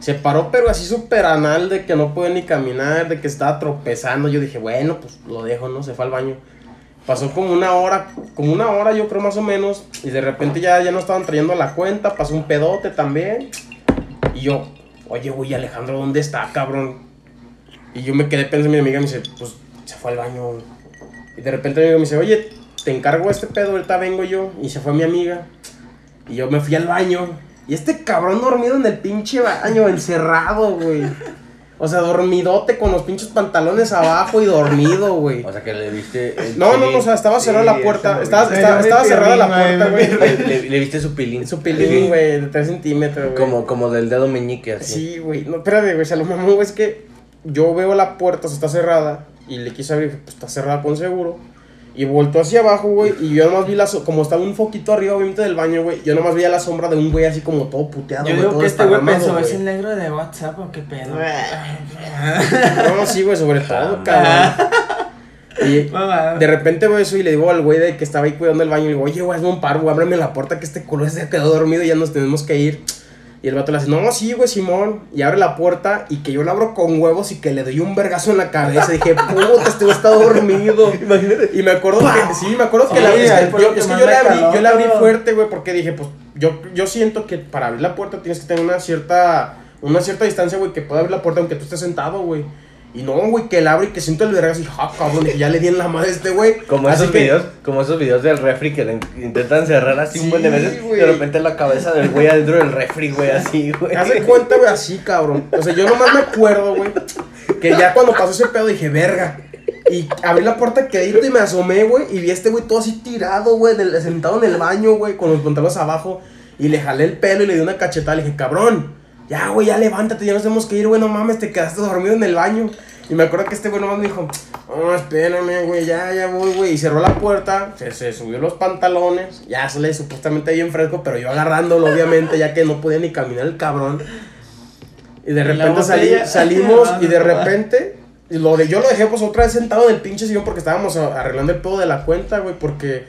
Se paró, pero así súper anal de que no puede ni caminar, de que estaba tropezando. Yo dije, bueno, pues lo dejo, ¿no? Se fue al baño. Pasó como una hora, como una hora yo creo más o menos. Y de repente ya, ya no estaban trayendo la cuenta, pasó un pedote también. Y yo, oye, güey, Alejandro, ¿dónde está, cabrón? Y yo me quedé pensando, mi amiga me dice, pues se fue al baño. Y de repente mi amigo me dice, oye, te encargo este pedo, ahorita vengo yo. Y se fue mi amiga. Y yo me fui al baño. Y este cabrón dormido en el pinche baño, encerrado, güey. O sea, dormidote con los pinches pantalones abajo y dormido, güey. O sea que le viste. el No, no, no, o sea, estaba cerrada Sí, la puerta. Estaba, estaba, estaba cerrada la puerta, güey. Le, le- le viste su pilín. Su pilín, güey, de 3 centímetros, güey. Como, como del dedo meñique, así. Sí, güey. No, espérate, güey. Se lo mamó, güey. Es que yo veo la puerta, o sea, está cerrada. Y le quise abrir, pues está cerrada con seguro. Y voltó hacia abajo, güey. Y yo nomás vi la. so- Como estaba un foquito arriba, obviamente, del baño, güey. Yo nomás veía la sombra de un güey así como todo puteado, Yo güey. digo todo que este güey pensó, ¿es el negro de WhatsApp o qué pedo? No, sí, güey, sobre todo, cabrón. Y Mamá. de repente veo eso y le digo al güey de que estaba ahí cuidando el baño. Y le digo, oye, güey, hazme un paro, güey, ábreme la puerta que este culo se quedó dormido y ya nos tenemos que ir. Y el vato le hace, no, sí, güey, Simón. Y abre la puerta y que yo la abro con huevos y que le doy un vergazo en la cabeza. dije, puta, este güey está dormido. Imagínate. Y me acuerdo que, sí, me acuerdo que, la, es que yo, es que yo abrí, yo le abrí fuerte, güey, porque dije, pues, yo, yo siento que para abrir la puerta tienes que tener una cierta, una cierta distancia, güey, que pueda abrir la puerta aunque tú estés sentado, güey. Y no, güey, que la abro y que siento el vergazo y, ja, cabrón, y ya le di en la madre a este güey. Como Así esos que- videos, como esos videos del refri que le intentan cerrar así un buen de Sí, veces. Y de repente la cabeza del güey adentro del refri, güey, así, güey. Haz de cuenta, güey, así, cabrón. O sea, yo nomás me acuerdo, güey, que ya cuando pasó ese pedo dije, verga. Y abrí la puerta quedito y me asomé, güey, y vi a este güey todo así tirado, güey, sentado en el baño, güey, con los pantalones abajo. Y le jalé el pelo y le di una cachetada. Le dije, cabrón, ya, güey, ya levántate, ya nos tenemos que ir, güey, no mames, te quedaste dormido en el baño. Y me acuerdo que este güey nomás me dijo, oh, espérame, güey, ya, ya voy, güey. Y cerró la puerta, se, se subió los pantalones, ya sale supuestamente bien fresco, pero yo agarrándolo, obviamente, ya que no podía ni caminar el cabrón. Y de Y repente salí- salimos y de repente, y lo de, yo lo dejé pues otra vez sentado en el pinche sillón porque estábamos arreglando el pedo de la cuenta, güey, porque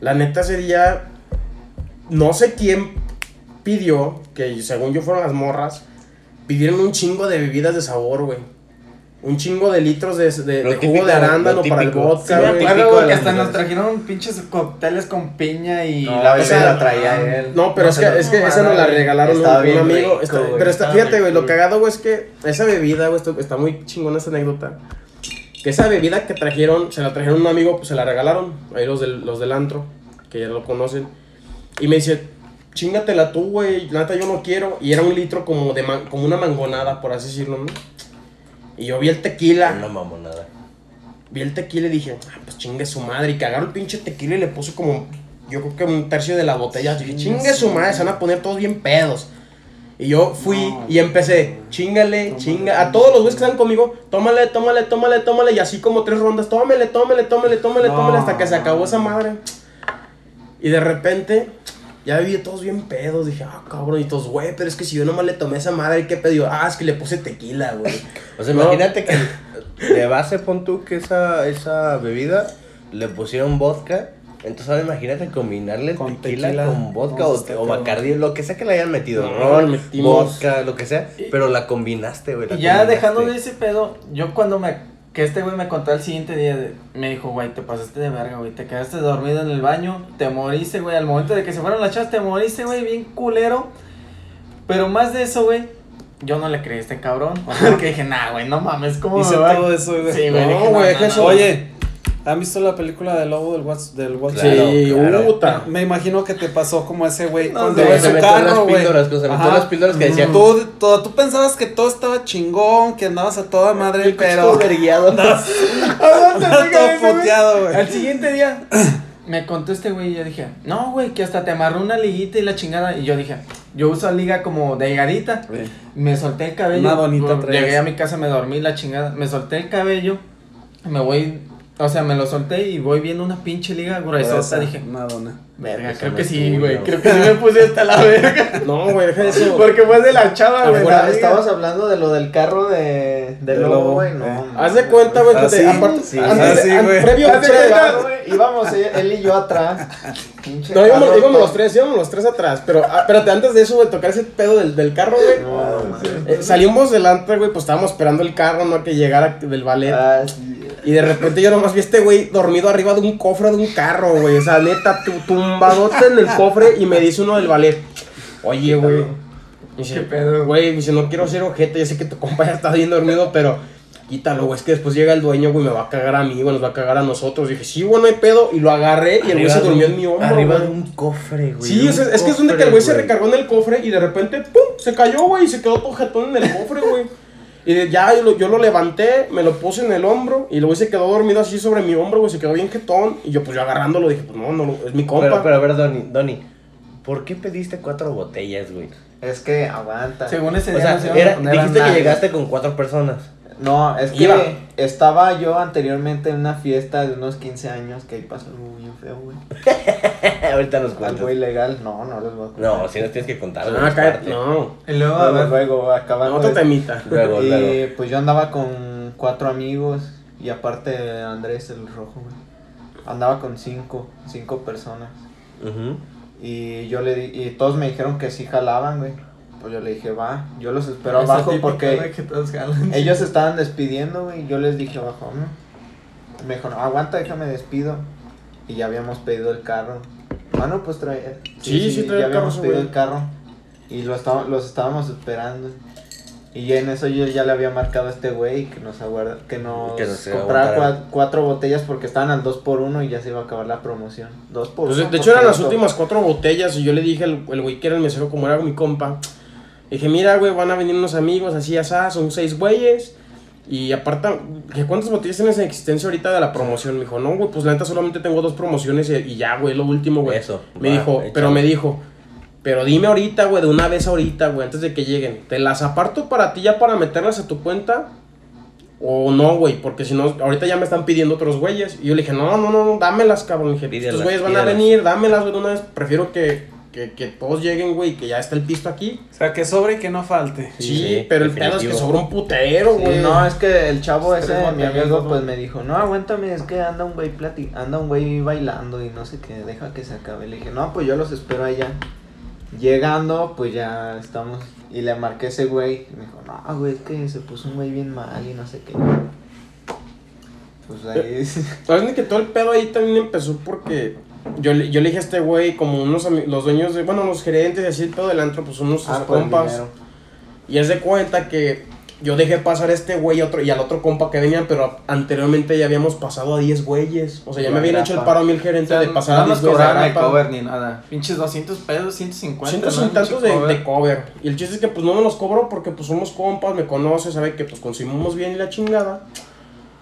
la neta ese día, no sé quién pidió, que según yo fueron las morras, pidieron un chingo de bebidas de sabor, güey. Un chingo de litros de, de, de típico, jugo de arándano para el vodka, Sí, me güey. acuerdo, típico güey, que hasta nos trajeron pinches cócteles con piña y No, la esa o sea, la traía él. No, pero No es que, es que esa nos la regalaron un, un amigo. rico, está- güey, pero está, fíjate, güey, lo cagado, güey, es que esa bebida, güey, esto- está muy chingona esta anécdota. Que esa bebida que trajeron, se la trajeron a un amigo, pues se la regalaron. Ahí los del, los del antro, que ya lo conocen. Y me dice, chingatela tú, güey, la neta yo no quiero. Y era un litro como, de man- como una mangonada, por así decirlo, ¿no? Y yo vi el tequila. No mamonada. Vi el tequila y dije, ah, pues chingue su madre. Y que agarró el pinche tequila y le puso como, yo creo que un tercio de la botella. Dije, chingue su madre, se van a poner todos bien pedos. Y yo fui y empecé, chingale, chinga. A todos los güeyes que están conmigo, tómale, tómale, tómale, tómale. Y así como tres rondas, tómale, tómale, tómale, tómale, No. tómale, hasta que se acabó esa madre. Y de repente, ya vi todos bien pedos. Dije, ah, cabrón, y todos, güey, pero es que si yo nomás le tomé esa madre, ¿qué pedo? Ah, es que le puse tequila, güey. O sea, No. imagínate que de base pon tú que esa, esa bebida le pusieron vodka. Entonces ahora imagínate combinarle Con tequila, tequila. con vodka No, o, está o. Bacardi, lo que sea que le hayan metido. No, ron, vodka, lo que sea. Pero la combinaste, güey. Y ya combinaste. dejando de ese pedo, yo cuando me. Que este güey me contó el siguiente día, de- me dijo, güey, te pasaste de verga, güey, te quedaste dormido en el baño, te moriste, güey, al momento de que se fueron las chavas, te moriste, güey, bien culero. Pero más de eso, güey, yo no le creí a este cabrón, porque dije, nah, güey, no mames, ¿cómo Hice me va a-" todo eso, güey. Sí, güey, No, güey, no, deja no, eso. no. Oye, ¿Han visto la película del lobo del Wall del Wall Sí, claro. puta. Me imagino que te pasó como ese güey No, cuando se su metió las carro, güey. píldoras, que se metió las píldoras que decían- Tú, todo- tú pensabas que todo estaba chingón, que andabas a toda madre, pero verguiado. todo puteado, güey. Al siguiente día me contó este güey y yo dije, no, güey, que hasta te amarró una liguita y la chingada. Y yo dije, yo uso liga como de higadita. Me solté el cabello. Una Bueno, traías. Llegué a mi casa, me dormí la chingada. Me solté el cabello. Me voy, o sea, me lo solté y voy viendo una pinche liga gruesota. Dije, Una dona. verga, creo no que sí, güey. Creo que sí me puse hasta la verga. No, güey, deja eso. Porque fue de la chava, güey. La liga. estabas hablando de lo del carro de, de lobo, güey. No, eh. mames, Haz de cuenta, güey, que Ah, te- sí, aparte, sí, ah, güey. previo, güey, Íbamos él, él y yo atrás. Pinche No, íbamos, los tres, íbamos los tres atrás. Pero, ah, espérate, antes de eso, güey, tocar ese pedo del, del carro, güey. No, mames. Eh, salimos delante, güey, pues estábamos esperando el carro, ¿no? Que llegara del ballet. Ah, sí. Y de repente yo nomás vi a este güey dormido arriba de un cofre de un carro, güey. O sea, neta, tu, tumbadote en el cofre y me dice uno del ballet. Oye, güey. Dice, ¿Qué pedo? Güey, dice, no quiero ser ojete, ya sé que tu compa ya está bien dormido, pero quítalo, güey. Es que después llega el dueño, güey, me va a cagar a mí, güey, nos va a cagar a nosotros. dije, sí, güey, no hay pedo. Y lo agarré y el güey se durmió un- en mi hombro. Arriba güey. de un cofre, güey. Sí, o sea, es que es donde que el güey se recargó en el cofre y de repente, ¡pum! Se cayó, güey, y se quedó todo jetón en el cofre, güey. Y ya yo lo, yo lo levanté, me lo puse en el hombro y güey se quedó dormido así sobre mi hombro, güey, se quedó bien jetón. Y yo, pues yo agarrándolo dije, pues no, no, lo- es mi compa. Pero, pero a ver, Donny, Donny, ¿por qué pediste cuatro botellas, güey? Es que aguanta. Según ese O día sea, nos iban a era- poner a dijiste que llegaste con cuatro personas. No, es que Iba. estaba yo anteriormente en una fiesta de unos 15 años que ahí pasó algo bien feo, güey. Ahorita nos cuentas. Algo ilegal. No, no les voy a contar. No, si nos tienes que contar. cállate, parte. no. Y luego, a Luego, ver, luego, acabando. Otro temita. Luego, y luego. pues yo andaba con cuatro amigos y aparte Andrés el rojo, güey. Andaba con cinco, cinco personas. Ujú. Y yo le di, y todos me dijeron que sí jalaban, güey. Pues yo le dije, va, yo los espero esa abajo porque güey, que todos jalan. ellos estaban despidiendo, güey. y Yo les dije abajo, ¿no? Me dijo, no, aguanta, déjame despido. Y ya habíamos pedido el carro. Ah, no, pues trae. Sí, sí, trae ya el carro habíamos ese pedido güey. el carro. Y lo estaba- los estábamos esperando. Y ya en eso yo ya le había marcado a este güey que nos aguarda, que nos Que nos comprara cua- cuatro botellas porque estaban al 2 por 1 y ya se iba a acabar la promoción. 2 por Pues, 1 de hecho eran las últimas cuatro botellas y yo le dije al el güey que era el mesero como era mi compa. Dije, mira, güey, van a venir unos amigos así, asá, son seis güeyes. Y aparte, que ¿cuántas botellas tienes en existencia ahorita de la promoción? Me dijo, no, güey, pues la neta solamente tengo dos promociones y, y ya, güey, lo último, güey. Eso, Me va, dijo, échale. pero me dijo, pero dime ahorita, güey, de una vez ahorita, güey, antes de que lleguen. ¿Te las aparto para ti ya para meterlas a tu cuenta? O no, güey, porque si no, ahorita ya me están pidiendo otros güeyes. Y yo le dije, no, no, no, no, dámelas, cabrón. Le dije, estos güeyes van a venir, dámelas, güey, de una vez. Prefiero que, que, que todos lleguen, güey, que ya está el pisto aquí. O sea, que sobre y que no falte. Sí, sí, pero el pedo es que sobra un putero, Sí, güey. no, es que el chavo ese, mi amigo, pues me dijo, no, aguántame, es que anda un güey plati anda un güey bailando y no sé qué, deja que se acabe. Le dije, no, pues yo los espero allá. Llegando, pues ya estamos, y le marqué a ese güey, y me dijo, no, güey, es que se puso un güey bien mal y no sé qué. Pues ahí, ¿Sabes ni que todo el pedo ahí también empezó porque yo, le- yo le dije a este güey, como unos los dueños de, bueno, los gerentes y así, el pedo del antro, pues unos ah, el compas. Y es de cuenta que yo dejé pasar a este güey y, otro, y al otro compa que venía, pero anteriormente ya habíamos pasado a 10 güeyes. O sea, ya me habían hecho el paro a mí el O gerente sea, de pasar a no 10 nos güeyes de cobraron el grapa. cover ni nada. Pinches 200 pesos, 150. Cientos ¿no? y tantos Pinche de, cover. de cover. Y el chiste es que pues no me los cobro porque pues somos compas, me conoce, sabe que pues consumimos bien y la chingada.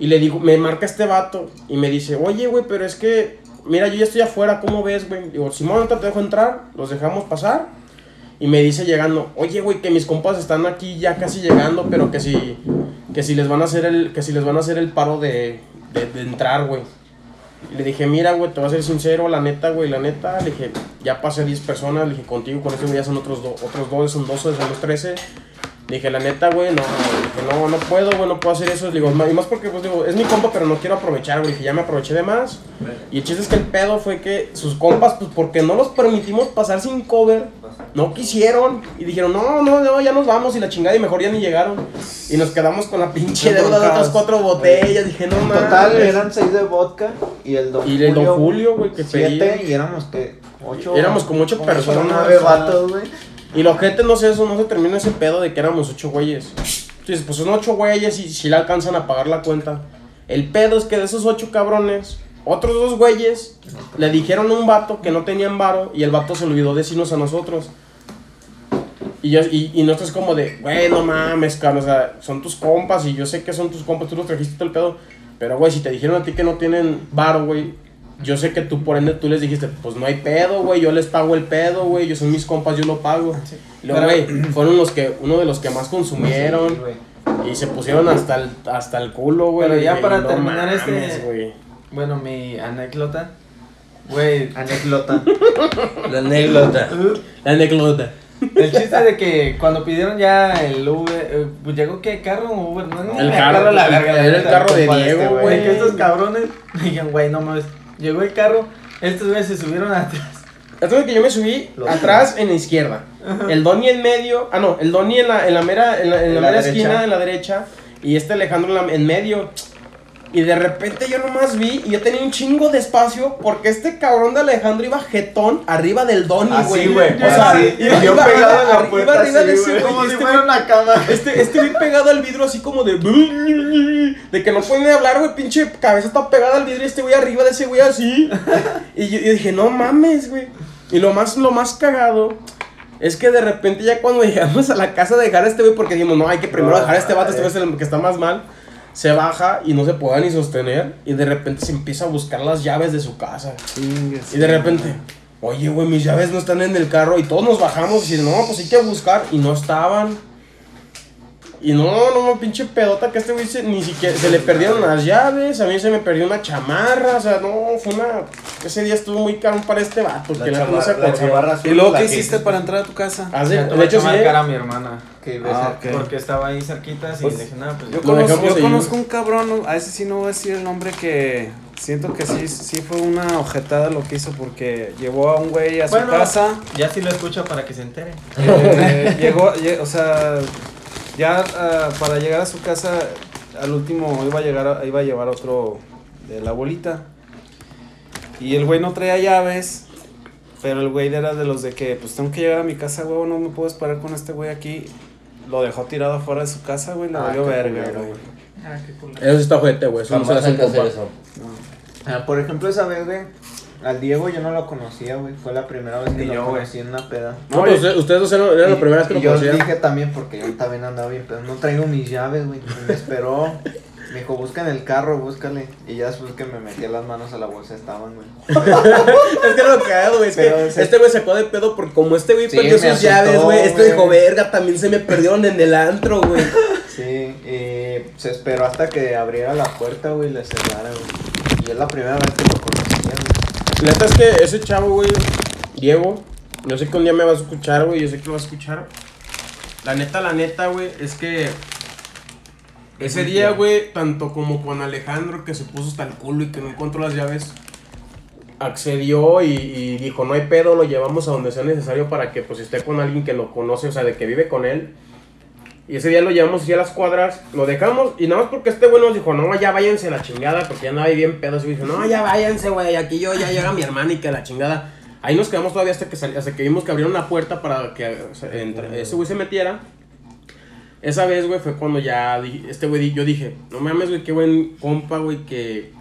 Y le digo, me marca este vato y me dice, oye, güey, pero es que, mira, yo ya estoy afuera, ¿cómo ves, güey? Digo, Simón, ahorita te dejo entrar, los dejamos pasar. Y me dice llegando, oye, güey, que mis compas están aquí ya casi llegando, pero que si, que si les van a hacer el, que si les van a hacer el paro de, de entrar, güey. Y le dije, mira, güey, te voy a ser sincero, la neta, güey, la neta. Le dije, ya pasé 10 personas. Le dije, contigo, con este güey ya son otros, do- otros dos, son 12, son los 13. Le dije, la neta, güey, no, dije, no, no puedo, güey, no puedo hacer eso. Le digo, y más porque, pues, digo, es mi compa, pero no quiero aprovechar, güey. Dije, ya me aproveché de más. Y el chiste es que el pedo fue que sus compas, pues, porque no los permitimos pasar sin cover, no quisieron. Y dijeron, no, no, no, ya nos vamos. Y la chingada, y mejor ya ni llegaron. Y nos quedamos con la pinche deuda de otras cuatro botellas. Dije, no, En mames. total eran 6 de vodka y el don Y el don Julio, güey, que 7 pedía. y éramos que 8. Éramos como ocho personas. 9 vatos, güey. Y lo gente no sé, eso no se termina ese pedo de que éramos ocho güeyes. Entonces, pues son ocho güeyes y si le alcanzan a pagar la cuenta. El pedo es que de esos ocho cabrones, otros dos güeyes le dijeron a un vato que no tenían varo y el vato se olvidó decirnos a nosotros. Y, yo, y, y nosotros como de, güey, no mames, cabrón, o sea, son tus compas y yo sé que son tus compas, tú los trajiste todo el pedo. Pero, güey, si te dijeron a ti que no tienen varo, güey, yo sé que tú por ende tú les dijiste, pues no hay pedo, güey, yo les pago el pedo, güey, yo son mis compas, yo lo pago. Y luego, güey, fueron los que, uno de los que más consumieron. Sí. Y se pusieron hasta el, hasta el culo, güey. Pero ya para no terminar este- mames, güey. Bueno, mi anécdota. Güey, Anécdota. La anécdota. La anécdota. el chiste de que cuando pidieron ya el Uber, eh, pues llegó qué carro o Uber, no, El carro, la verga, era el carro de de este Diego, güey. Que estos cabrones dijeron, güey, no mames. Llegó el carro, estos güeyes se subieron atrás. Entonces que yo me subí Los atrás en la izquierda. El Donny en medio. Ah, no, el Donny en la, en la mera, en la, en la En la mera derecha. esquina, en la derecha. Y este Alejandro en, la- en medio. Y de repente yo nomás vi y yo tenía un chingo de espacio porque este cabrón de Alejandro iba jetón arriba del Donny, Así, güey. güey, O sea, así. iba, Yo iba pegado arriba, en la arriba, puerta arriba así, de ese güey, güey. como y si este fuera güey- una cama. Este, este güey pegado al vidrio así como de... De que no pueden hablar, güey, pinche cabeza está pegada al vidrio y este güey arriba de ese güey así. Y yo, yo dije, no mames, güey. Y lo más, lo más cagado es que de repente ya cuando llegamos a la casa de dejar a este güey, porque dijimos, no, hay que primero dejar a este vato, este güey es el que está más mal. Se baja y no se puede ni sostener. Y de repente se empieza a buscar las llaves de su casa. Y de repente, oye, güey, mis llaves no están en el carro. Y todos nos bajamos y no, pues hay que buscar. Y no estaban. Y no, no, no, pinche pedota que este güey se- ni siquiera se le perdieron las llaves. A mí se me perdió una chamarra. O sea, no, fue una. Ese día estuvo muy caro para este vato. La que la, no se chamarra- la acordó. chamarra azul, ¿Y luego qué que hiciste para entrar a tu casa? De, Ya de hecho, sí. marcar a mi hermana. Que Ah. Porque estaba ahí cerquita y Pues, dije, nada, pues Yo, conozco, yo un cabrón, a ese sí no voy a decir el nombre que siento que sí, sí fue una ojetada lo que hizo porque llevó a un güey a su Bueno. casa, ya sí lo escucho para que se entere. eh, llegó, lle- o sea, ya ah, para llegar a su casa, al último iba a llegar, a- iba a llevar otro de la abuelita y el güey no traía llaves. Pero el güey era de los de que, pues tengo que llegar a mi casa, huevo, no me puedo esperar con este güey aquí. Lo dejó tirado afuera de su casa, güey, le Ah, valió verga, güey. Ah, qué culo. Eso sí está ojete, güey. Eso no se Jamás hace un compa. eso. Ah, por ejemplo, esa vez, güey, al Diego yo no lo conocía, güey. Fue la primera vez que lo yo, güey. conocí en una peda. No, pero ustedes, dos eran, eran la Y- primera vez que lo yo conocían. dije también porque yo también andaba bien, pero no traigo mis llaves, güey. Me esperó. Me dijo, busca en el carro, búscale. Y ya después que me metí las manos a la bolsa estaban, güey. Es que lo cagado, güey. Es que ese- este güey sacó de pedo porque como este güey Sí, perdió sus asustó, llaves, güey. Este dijo, verga, también se me perdieron en el antro, güey. Sí, y se esperó hasta que abriera la puerta, güey, y le cerrara, güey. Y es la primera vez que lo conocía, güey. La neta es que ese chavo, güey, Diego, yo sé que un día me vas a escuchar, güey. Yo sé que lo vas a escuchar. La neta, la neta, güey, es que. Ese día, güey, tanto como con Alejandro, que se puso hasta el culo y que no encontró las llaves, accedió y, y dijo, no hay pedo, lo llevamos a donde sea necesario para que pues esté con alguien que lo conoce, o sea, de que vive con él. Y ese día lo llevamos así a las cuadras, lo dejamos y nada más porque este güey nos dijo, no, ya váyanse a la chingada, porque ya andaba ahí bien pedo. Y dijo, no, ya váyanse, güey, aquí yo ya llega mi hermana y que la chingada. Ahí nos quedamos todavía hasta que, hasta que vimos que abrieron la puerta para que entre- ese güey se metiera. Esa vez, güey, fue cuando ya este güey, yo dije, no mames, güey, qué buen compa, güey, que...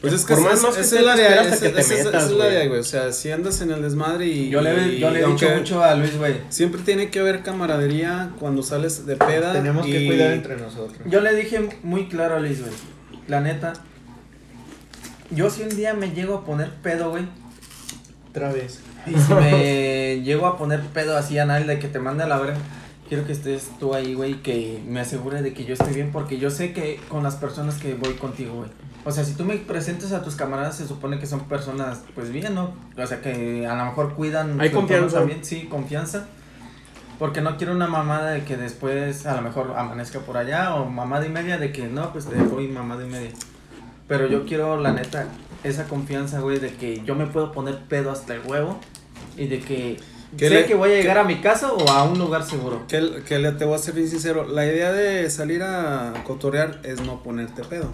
Pues es que por más es, más que es te el área, es, que te es- metas, es el área, güey. O sea, si andas en el desmadre y. Yo le, y yo le he dicho mucho a Luis, güey. Siempre tiene que haber camaradería cuando sales de peda. Tenemos que cuidar entre nosotros. Yo le dije muy claro a Luis, güey. La neta. Yo si un día me llego a poner pedo, güey. Otra vez. Y si me llego a poner pedo así a nadie de que te mande a la verga. Quiero que estés tú ahí, güey, que me asegure de que yo esté bien, porque yo sé que con las personas que voy contigo, güey. O sea, si tú me presentas a tus camaradas, se supone que son personas, pues bien, ¿no? O sea, que a lo mejor cuidan. Hay confianza. También, sí, confianza. Porque no quiero una mamada de que después a lo mejor amanezca por allá, o mamada y media de que no, pues te voy mamada y media. Pero yo quiero, la neta, esa confianza, güey, de que yo me puedo poner pedo hasta el huevo y de que ¿Qué sé le- que voy a llegar a mi casa o a un lugar seguro. Que, que le, te voy a ser bien sincero. La idea de salir a cotorrear es no ponerte pedo.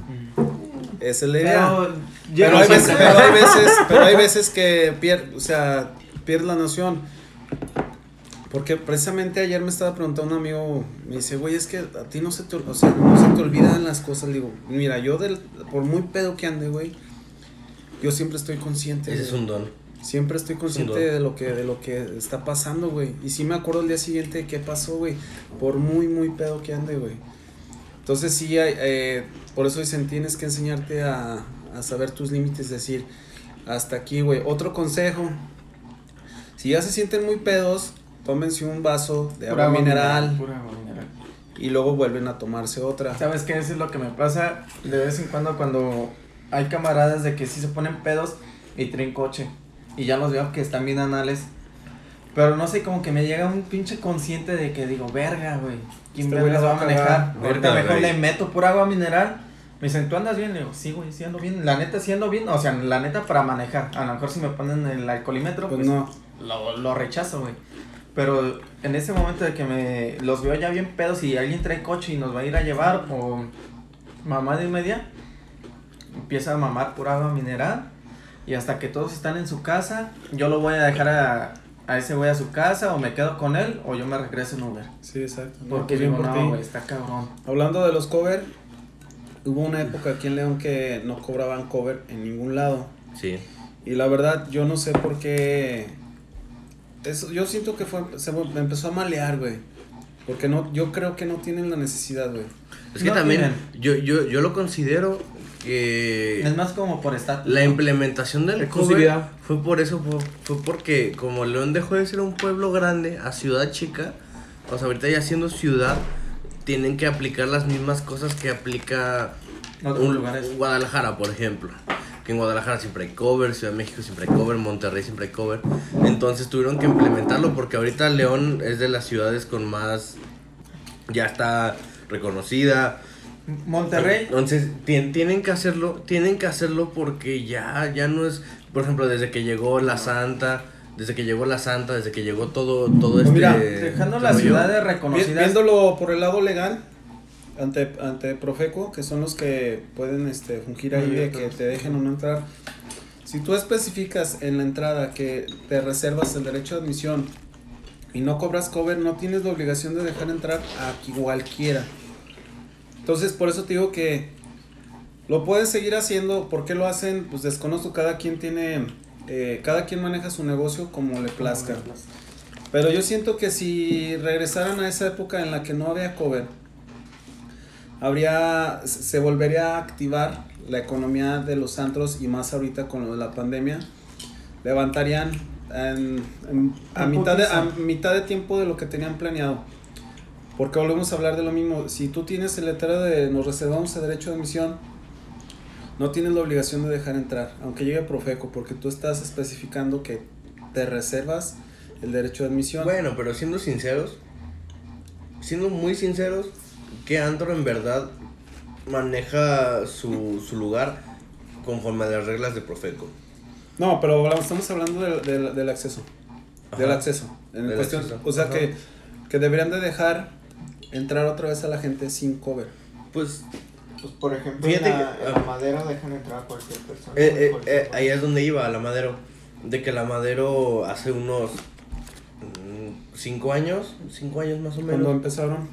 Esa es la idea. Pero, Pero hay, veces, pero hay veces, pero hay veces que pier, o sea, pierdes la noción. Porque precisamente ayer me estaba preguntando un amigo, me dice, güey, es que a ti no se te, o sea, no se te olvidan las cosas. Le digo, mira, yo del, por muy pedo que ande, güey, yo siempre estoy consciente. Ese es güey. un don. Siempre estoy consciente de lo que de lo que está pasando, güey. Y sí me acuerdo el día siguiente de qué pasó, güey. Por muy, muy pedo que ande, güey. Entonces sí, hay, eh, por eso dicen, tienes que enseñarte a, a saber tus límites, decir, hasta aquí, güey. Otro consejo, si ya se sienten muy pedos, tómense un vaso de Pura agua mineral Pura agua mineral. y luego vuelven a tomarse otra. ¿Sabes qué? Eso es lo que me pasa de vez en cuando cuando hay camaradas de que sí se ponen pedos y traen coche. Y ya los veo que están bien anales. Pero no sé, como que me llega un pinche consciente de que digo, verga, güey. ¿Quién Este verga la va a manejar? Ahorita mejor le meto pura agua mineral. Me dicen, ¿tú andas bien? Le digo, sí, güey, sí ando bien. La neta, sí ando bien. O sea, la neta para manejar. A lo mejor si me ponen el alcoholímetro, Pues pues, no. lo, lo rechazo, güey. Pero en ese momento de que me los veo ya bien pedos y alguien trae coche y nos va a ir a llevar o mamá de media, empieza a mamar pura agua mineral y hasta que todos están en su casa, yo lo voy a dejar a, a ese güey a su casa o me quedo con él o yo me regreso en Uber. Sí, exacto. No, Porque pues bien digo, por no, güey, está cabrón. Hablando de los cover, hubo una época aquí en León que no cobraban cover en ningún lado. Sí. Y la verdad, yo no sé por qué. Eso, yo siento que fue, se me empezó a malear, güey. Porque no, yo creo que no tienen la necesidad, güey. Es que No también tienen. yo, yo, yo lo considero que Es más como por estatus. la implementación del cover fue por eso, fue, fue porque como León dejó de ser un pueblo grande a ciudad chica, o sea, ahorita ya siendo ciudad, tienen que aplicar las mismas cosas que aplica Otros un- lugares. Guadalajara, por ejemplo. Que en Guadalajara siempre hay cover, Ciudad de México siempre hay cover, Monterrey siempre hay cover. Entonces tuvieron que implementarlo porque ahorita León es de las ciudades con más... Ya está reconocida. Monterrey. Entonces tien- tienen que hacerlo, tienen que hacerlo porque ya, ya no es, por ejemplo, desde que llegó la Santa, desde que llegó la Santa, desde que llegó todo, todo Pues este. mira, Dejando las ciudades reconocidas. Viéndolo por el lado legal, ante, ante Profeco, que son los que pueden este, fungir ahí de que te dejen o no entrar. Si tú especificas en la entrada que te reservas el derecho de admisión y no cobras cover, no tienes la obligación de dejar entrar a qui- cualquiera. Entonces, por eso te digo que lo puedes seguir haciendo. ¿Por qué lo hacen? Pues desconozco. Cada quien tiene, eh, cada quien maneja su negocio como le plazca. Pero yo siento que si regresaran a esa época en la que no había cover, habría, se volvería a activar la economía de los antros y más ahorita con lo de la pandemia. Levantarían en- en- a, mitad de, a mitad de tiempo de lo que tenían planeado. Porque volvemos a hablar de lo mismo. Si tú tienes el letrero de nos reservamos el derecho de admisión, no tienes la obligación de dejar entrar, aunque llegue Profeco, porque tú estás especificando que te reservas el derecho de admisión. Bueno, pero siendo sinceros, siendo muy sinceros, que Antro en verdad maneja su, su lugar conforme a las reglas de Profeco. No, pero estamos hablando del, del, del acceso. Del Ajá. acceso. En Del cuestión, acceso. O sea Ajá. que, que deberían de dejar entrar otra vez a la gente sin cover. Pues Pues por ejemplo, Fíjate en, la, que- en la madera dejan entrar a cualquier persona. Eh, eh, cualquier eh, persona. ahí es donde iba, a la Madero. De que la Madero hace unos mm, cinco años, cinco años más o Cuando menos. empezaron.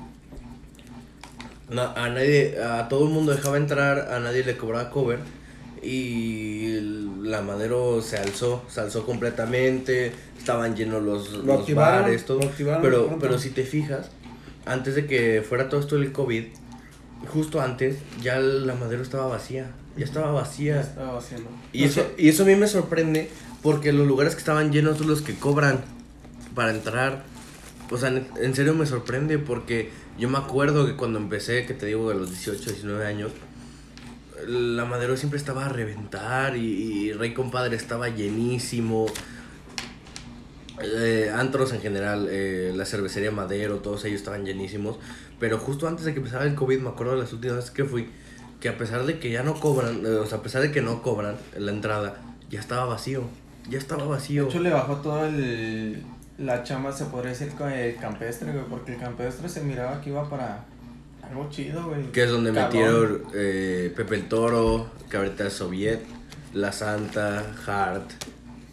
na- a nadie, a todo el mundo dejaba entrar, a nadie le cobraba cover. Y la Madero se alzó, se alzó completamente, estaban llenos los, Lo los activaron, bares, todo. lo activaron Pero, pronto. pero si te fijas, antes de que fuera todo esto del COVID, justo antes, ya la Madero estaba vacía. Ya estaba vacía. Estaba haciendo. Y eso, y eso a mí me sorprende porque los lugares que estaban llenos son los que cobran para entrar. O sea, en, en serio me sorprende porque yo me acuerdo que cuando empecé, que te digo de los 18, 19 años, la Madero siempre estaba a reventar y, y Rey Compadre estaba llenísimo. Eh, antros en general, eh, la cervecería Madero, todos ellos estaban llenísimos. Pero justo antes de que empezara el COVID, me acuerdo de las últimas veces que fui, que a pesar de que ya no cobran, eh, o sea, a pesar de que no cobran la entrada, ya estaba vacío. Ya estaba De vacío. hecho, le bajó todo el. La chamba, se podría decir, con el campestre, güey. Porque el campestre se miraba que iba para algo chido, güey. Que es donde metieron eh, Pepe el Toro, es Soviet, La Santa, Hart,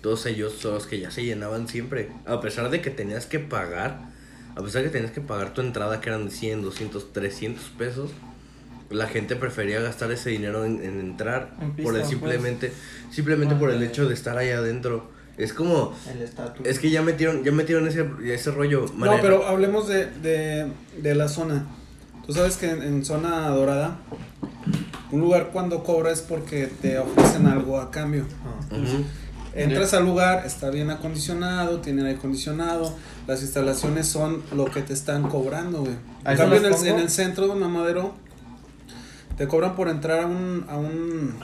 todos ellos son los que ya se llenaban siempre. A pesar de que tenías que pagar, a pesar de que tenías que pagar tu entrada que eran de 100, 200, 300 pesos, la gente prefería gastar ese dinero en, en entrar En por el pisto, simplemente, simplemente por el hecho de estar ahí adentro. Es como, El estatus. es que ya metieron, ya metieron ese, ese rollo. No, pero hablemos de, de, de la zona. Tú sabes que en, en zona dorada, un lugar cuando cobra es porque te ofrecen algo a cambio. Entras al lugar, está bien acondicionado, tiene aire acondicionado, las instalaciones son lo que te están cobrando, güey. En cambio, en el, en pongo. el centro de Mamadero, te cobran por entrar a un... A un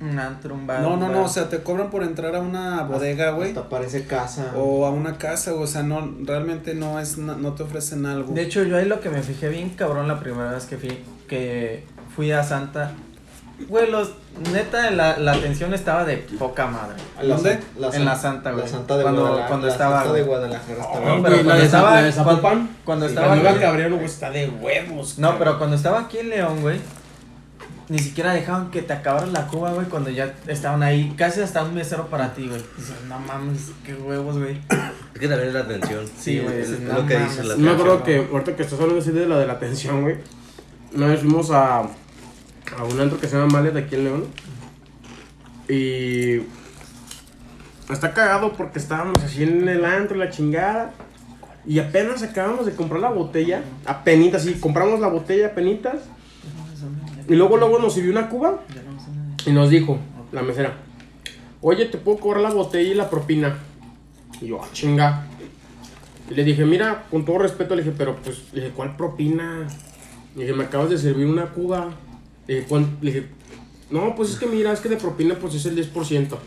Un antro, un bar. no, no, bar. no, o sea, te cobran por entrar a una bodega, güey. Hasta parece casa. O a una casa, güey, o sea, no, realmente no es, no te ofrecen algo. De hecho, yo ahí lo que me fijé bien cabrón la primera vez que fui, que fui a Santa. Güey, los, neta, la, la atención estaba de poca madre. La ¿Dónde? San- En la Santa, güey. La Santa de Cuando- Guadalajara. cuando la estaba, Santa de. Guadalajara estaba. No, pero la cuando de estaba, la de Zapopan, cuando, cuando La estaba nueva aquí- Cabrera, güey, está de huevos. No, pero cuando estaba aquí en León, güey, ni siquiera dejaban que te acabaran la cuba, güey, cuando ya estaban ahí, casi hasta un mesero para ti, güey. Dices, no mames, qué huevos, güey. Es que también es la atención. Sí, güey, Es, no lo que dice la No me acuerdo que, ahorita que estás hablando así de la de la atención, güey. Una vez fuimos a, a un antro que se llama Malet aquí en León. Y. Está cagado porque estábamos así en el antro, la chingada. Y apenas acabamos de comprar la botella. Apenitas, sí, compramos la botella apenitas. Y luego, luego nos sirvió una cuba. Y nos dijo, la mesera, oye, ¿te puedo cobrar la botella y la propina? Y yo, ah, chinga. Y le dije, mira, con todo respeto, le dije, pero pues, le dije, ¿cuál propina? Le dije, me acabas de servir una cuba. Le dije, "¿cuán-?" Le dije, no, pues es que mira, es que de propina pues es el 10%.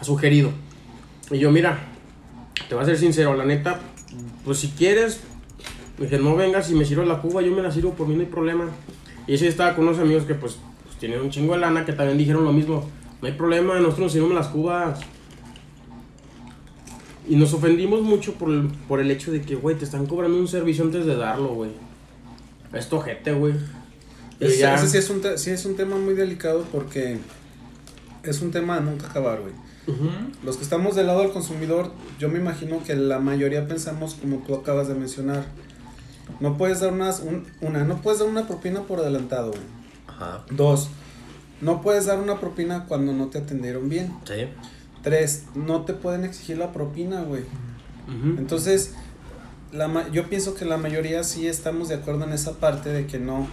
Ha sugerido. Y yo, mira, te voy a ser sincero, la neta, pues si quieres, le dije, no vengas y me sirvo la cuba, yo me la sirvo, por mí no hay problema. Y ese estaba con unos amigos que pues, pues, tienen un chingo de lana que también dijeron lo mismo. No hay problema, nosotros nos sirvemos las cubas. Y nos ofendimos mucho por el, por el hecho de que, güey, te están cobrando un servicio antes de darlo, güey. Esto gente, güey. Ese, ya- ese sí, es un te- sí es un tema muy delicado porque es un tema de nunca acabar, güey. Los que estamos del lado del consumidor, yo me imagino que la mayoría pensamos como tú acabas de mencionar. No puedes dar unas, un- una, no puedes dar una propina por adelantado, güey. Ajá. Dos, no puedes dar una propina cuando no te atendieron bien. Sí. Tres, no te pueden exigir la propina, güey. Entonces, la yo pienso que la mayoría sí estamos de acuerdo en esa parte de que no,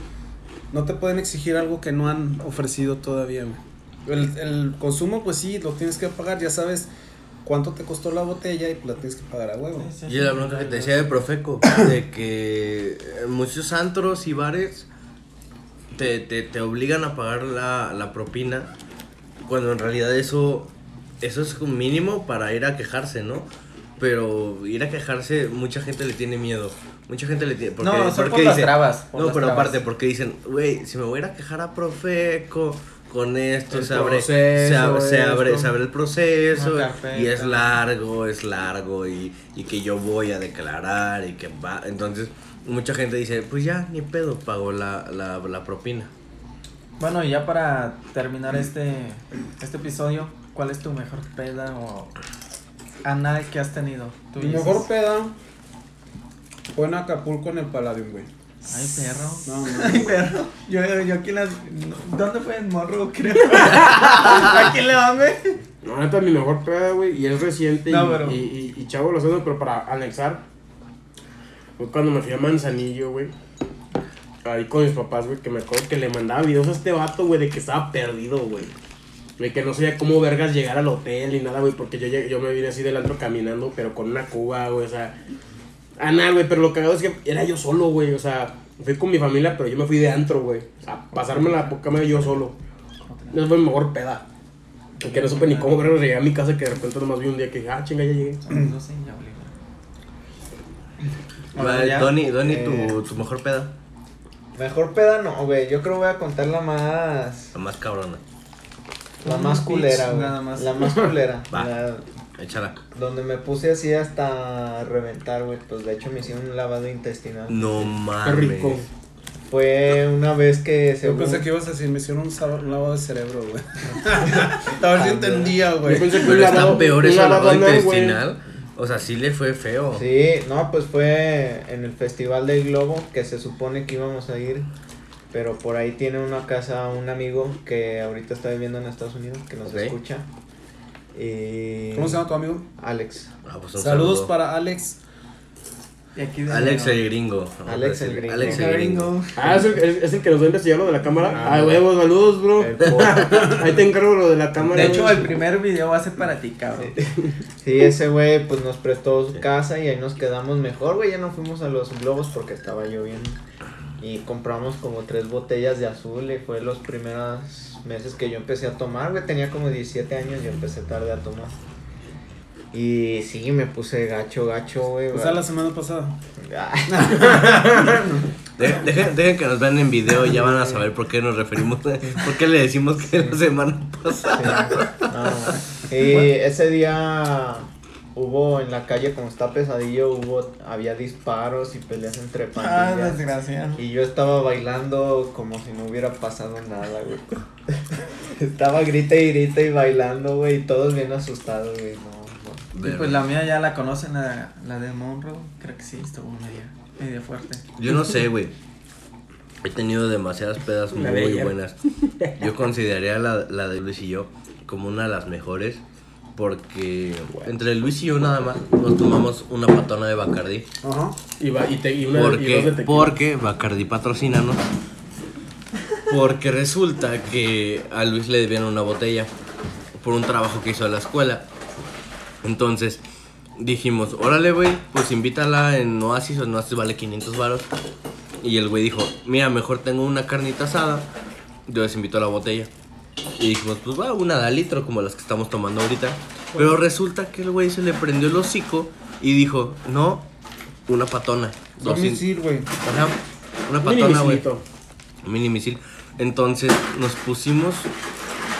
no te pueden exigir algo que no han ofrecido todavía, güey. El, el consumo, pues sí, lo tienes que pagar, ya sabes cuánto te costó la botella y pues la tienes que pagar a huevo. Y la bronca que te decía de Profeco, de que muchos antros y bares te, te, te obligan a pagar la, la propina, cuando en realidad eso, eso es un mínimo para ir a quejarse, ¿no? Pero ir a quejarse, mucha gente le tiene miedo. Mucha gente le tiene. Porque, No, son porque por las dicen- trabas, por no, las pero trabas. aparte, porque dicen, güey, si me voy a ir a quejar a Profeco, con esto El se abre, se abre, se abre, esto. se abre el proceso y es largo, es largo y, y que yo voy a declarar y que va. Entonces, mucha gente dice, pues ya, ni pedo, pago la, la, la propina. Bueno, y ya para terminar este, este episodio, ¿cuál es tu mejor peda o anal que has tenido? Tú Mi dices, mejor peda fue en Acapulco en el Palladium, güey. Ay, perro. No, no. Ay, perro. Yo, yo aquí en las. ¿Dónde fue? En Morro, creo. aquí en León, güey. No, neta, mi mejor peda, güey, y es reciente No, y, pero- y, y, y chavo lo sé, pero para anexar, fue cuando me fui a Manzanillo, güey, ahí con mis papás, güey, que me acuerdo que le mandaba videos a este vato, güey, de que estaba perdido, güey. De que no sabía cómo vergas llegar al hotel ni nada, güey, porque yo, llegué- yo me vine así del antro caminando, pero con una cuba, güey, o sea... Ah, nada, güey, pero lo cagado es que era yo solo, güey, o sea, fui con mi familia, pero yo me fui de antro, güey. O sea, pasarme la poca yo solo. Esa fue mi mejor peda. Que no supe ni cómo vergas llegué a mi casa, que de repente nomás vi un día que dije, ah, chinga, ya llegué. No sé, ya hablé, güey. Vale, ya. Donny, Donny, Eh, tu, tu mejor peda. Mejor peda no, güey. Yo creo voy a contar la más. La más cabrona. La más culera, güey. nada más. La más culera. Va. La- Échala. donde me puse así hasta reventar, güey. Pues de hecho me hicieron un lavado intestinal. No Qué mames. rico. Fue una vez que se Yo pensé que ibas a decir, me hicieron un, lavado de cerebro, güey. a ver si entendía, Yo güey. pensé que Pero lavado- peor eso al lavado intestinal. O sea, sí le fue feo. Sí, no, pues fue en el Festival del Globo que se supone que íbamos a ir. Pero por ahí tiene una casa un amigo que ahorita está viviendo en Estados Unidos, que nos escucha. Y... ¿Cómo se llama tu amigo? Alex. Ah, pues Saludos saludo. para Alex. Y aquí de Alex el gringo. Alex el gringo. Alex el gringo. Ah, ¿es el, es, es el que nos va a investigar lo de la cámara. Ah, Ah, huevos, saludos, bro. Ahí te encargo lo de la cámara. De hecho, el primer video va a ser para ti, cabrón. Sí, ese güey pues nos prestó su casa y ahí nos quedamos mejor, güey. Ya no fuimos a los globos porque estaba lloviendo. Y compramos como tres botellas de azul y fue los primeros meses que yo empecé a tomar, güey. Tenía como 17 años y empecé tarde a tomar. Y sí, me puse gacho, gacho, güey. O sea, la semana pasada. De- dejen, dejen que nos vean en video y ya van a saber por qué nos referimos, por qué le decimos que la semana pasada. Sí. Y ese día hubo en la calle, como está pesadillo, hubo, había disparos y peleas entre Ah, pandillas. desgraciado. Y yo estaba bailando como si no hubiera pasado nada, güey. estaba grita y grita y bailando, güey, y todos bien asustados, güey. No, no. Y pues la mía ya la conocen, la, la de Monroe. Creo que sí, estuvo media, media fuerte. Yo no sé, güey. He tenido demasiadas pedas muy buenas. Yo consideraría la, la de Luis y yo como una de las mejores. Porque entre Luis y yo nada más nos tomamos una patona de Bacardi. Ajá. Y, va, y, te, y, una, y ¿Por dos de tequila. Porque Bacardi patrocínanos. Porque resulta que a Luis le debían una botella por un trabajo que hizo a la escuela. Entonces dijimos, órale, güey, pues invítala en Oasis, o en Oasis vale 500 varos. Y el güey dijo, mira, mejor tengo una carnita asada, yo les invito a la botella. Y dijimos, pues va, una de litro como las que estamos tomando ahorita. Pero resulta que el güey se le prendió el hocico y dijo, no, una patona. Dos 200 misil, güey. Ajá, una patona, güey. Un mini misil. Entonces nos pusimos.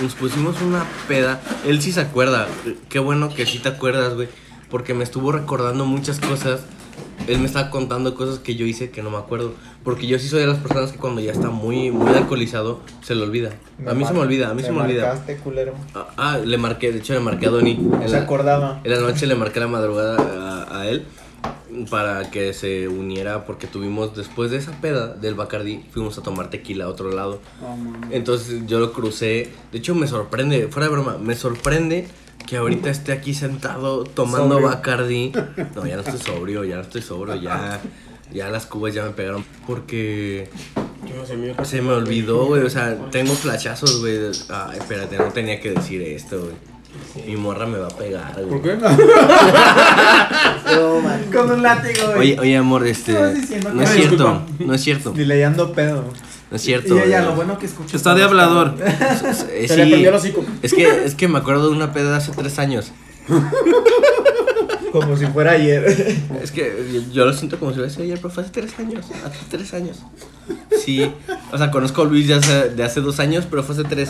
Nos pusimos una peda. Él sí se acuerda. Qué bueno que sí te acuerdas, güey. Porque me estuvo recordando muchas cosas. Él me estaba contando cosas que yo hice que no me acuerdo. Porque yo sí soy de las personas que cuando ya está muy, muy alcoholizado, se le olvida. A mí se me olvida, a mí se me olvida. marcaste, culero. Ah, Ah, le marqué, de hecho le marqué a Donny. No se la- acordaba. en la noche le marqué la madrugada a, a él para que se uniera porque tuvimos después de esa peda del Bacardi fuimos a tomar tequila a otro lado. Oh. Entonces yo lo crucé. De hecho me sorprende, fuera de broma, me sorprende que ahorita esté aquí sentado tomando Sobrio. Bacardi. No, ya no estoy sobrio, ya no estoy sobrio, ya ya las cubas ya me pegaron porque no se me olvidó, güey, o sea, tengo flashazos, güey. Ay, espérate, no tenía que decir esto, güey. Mi morra me va a pegar, güey. ¿Por qué? Con un látigo, güey. Oye, oye, amor, este. No es cierto, no es cierto, ando pedo. No es cierto. Y ella, güey. lo bueno que escucha. Está de hablador. Eh, Se le sí, prendió el hocico. es que, es que me acuerdo de una peda de hace tres años. Como si fuera ayer. Es que yo, yo lo siento como si hubiese sido ayer, pero fue hace tres años. Hace tres años. Sí, o sea, conozco a Luis de hace, de hace dos años, pero fue hace tres.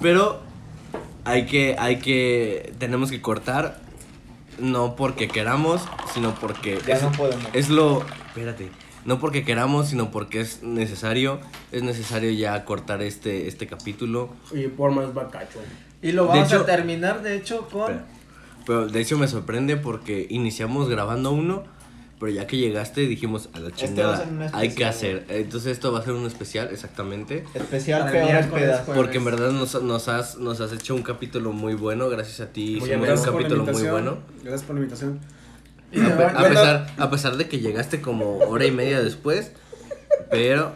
Pero hay que, hay que, tenemos que cortar, no porque queramos, sino porque Ya es, no podemos. es lo, espérate, no porque queramos, sino porque es necesario, es necesario ya cortar este, este capítulo. Y por más bacacho. Y lo vamos hecho- a terminar, de hecho, con. Espera. Pero de hecho me sorprende porque iniciamos grabando uno, pero ya que llegaste dijimos a la Este chingada, ser un hay que especial, hacer. Entonces esto va a ser un especial, exactamente. Especial pues. Porque en verdad nos, nos, has, nos has hecho un capítulo muy bueno, gracias a ti. Muy hicimos ameno. un capítulo muy bueno. Gracias por la invitación. A, pe- pesar, a pesar de que llegaste como hora y media después, pero,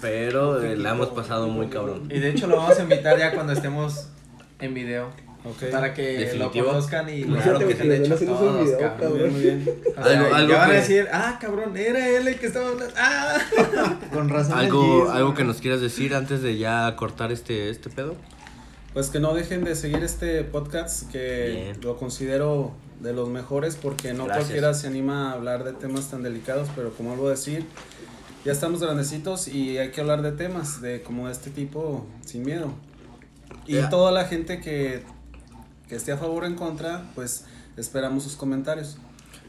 pero eh, la hemos pasado muy cabrón. Y de hecho lo vamos a invitar ya cuando estemos en video. Ok. Para que Definitivo. lo conozcan y claro que que te han hecho todos, video, cabrón. Muy bien, muy bien. O sea, Algo- algo ya van a que- decir, ah, cabrón, era él el que estaba hablando. Ah. Con razón. ¿Algo, Gis, que nos quieras decir antes de ya cortar este, este pedo? Pues que no dejen de seguir este podcast que Bien. lo considero de los mejores porque no Gracias. cualquiera se anima a hablar de temas tan delicados, pero como vuelvo a decir, ya estamos grandecitos y hay que hablar de temas de como de este tipo sin miedo. Y Ya. toda la gente que, que esté a favor o en contra, pues esperamos sus comentarios.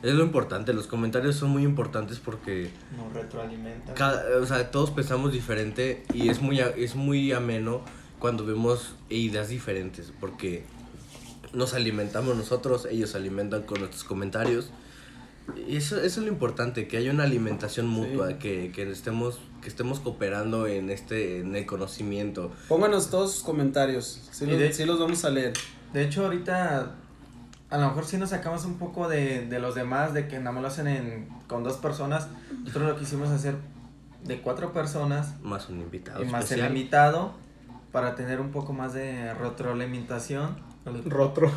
Es lo importante, los comentarios son muy importantes porque Nos retroalimenta. cada, o sea, todos pensamos diferente y es muy, es muy ameno cuando vemos ideas diferentes porque nos alimentamos nosotros, ellos se alimentan con nuestros comentarios. Y eso, eso es lo importante, que haya una alimentación mutua, Sí. que, que estemos, que estemos cooperando en este, en el conocimiento. Pónganos todos sus comentarios. Sí los, de- sí los vamos a leer. De hecho, ahorita a lo mejor sí nos sacamos un poco de, de los demás, de que nada más lo hacen en, con dos personas. Nosotros lo quisimos hacer de cuatro personas Más un invitado y más el invitado para tener un poco más de retroalimentación. Rotro.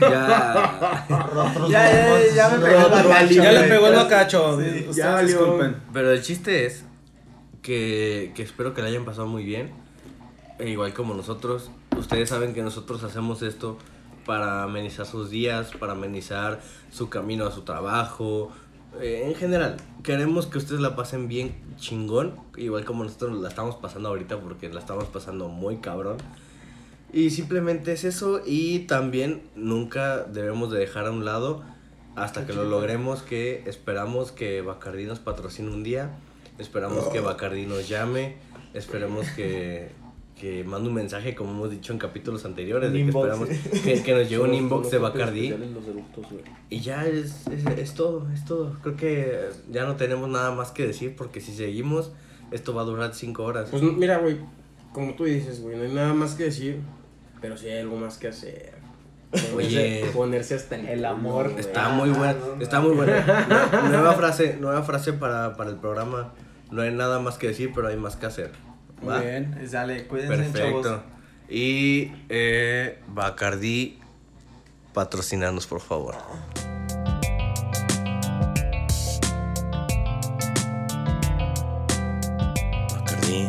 Ya, Nosotros Ya, ya, ya me pegó el bacacho, Ya le pegó el bacacho. Sí, ya valió. disculpen. Pero el chiste es que, que espero que la hayan pasado muy bien. E igual como nosotros, ustedes saben que nosotros hacemos esto para amenizar sus días, para amenizar su camino a su trabajo. eh, en general, queremos que ustedes la pasen bien chingón, igual como nosotros la estamos pasando ahorita porque la estamos pasando muy cabrón. Y simplemente es eso y también nunca debemos de dejar a un lado hasta que lo logremos que esperamos que Bacardi nos patrocine un día, esperamos que Bacardi nos llame, esperemos que, que mande un mensaje como hemos dicho en capítulos anteriores, de que, esperamos que, que nos llegue un inbox de Bacardi y ya es, es, es todo, es todo. Creo que ya no tenemos nada más que decir porque si seguimos esto va a durar cinco horas. Pues mira, güey, como tú dices, güey, no hay nada más que decir, pero sí hay algo más que hacer. Oye. Ponerse, hasta el, amor. Está Ah, muy buena, no, no. está muy buena. Nue- Nueva frase, nueva frase para, para el programa. No hay nada más que decir, pero hay más que hacer. ¿Va? Muy bien. Sale, cuídense, chavos. Perfecto. Y eh, Bacardi, patrocinarnos, por favor. Bacardi.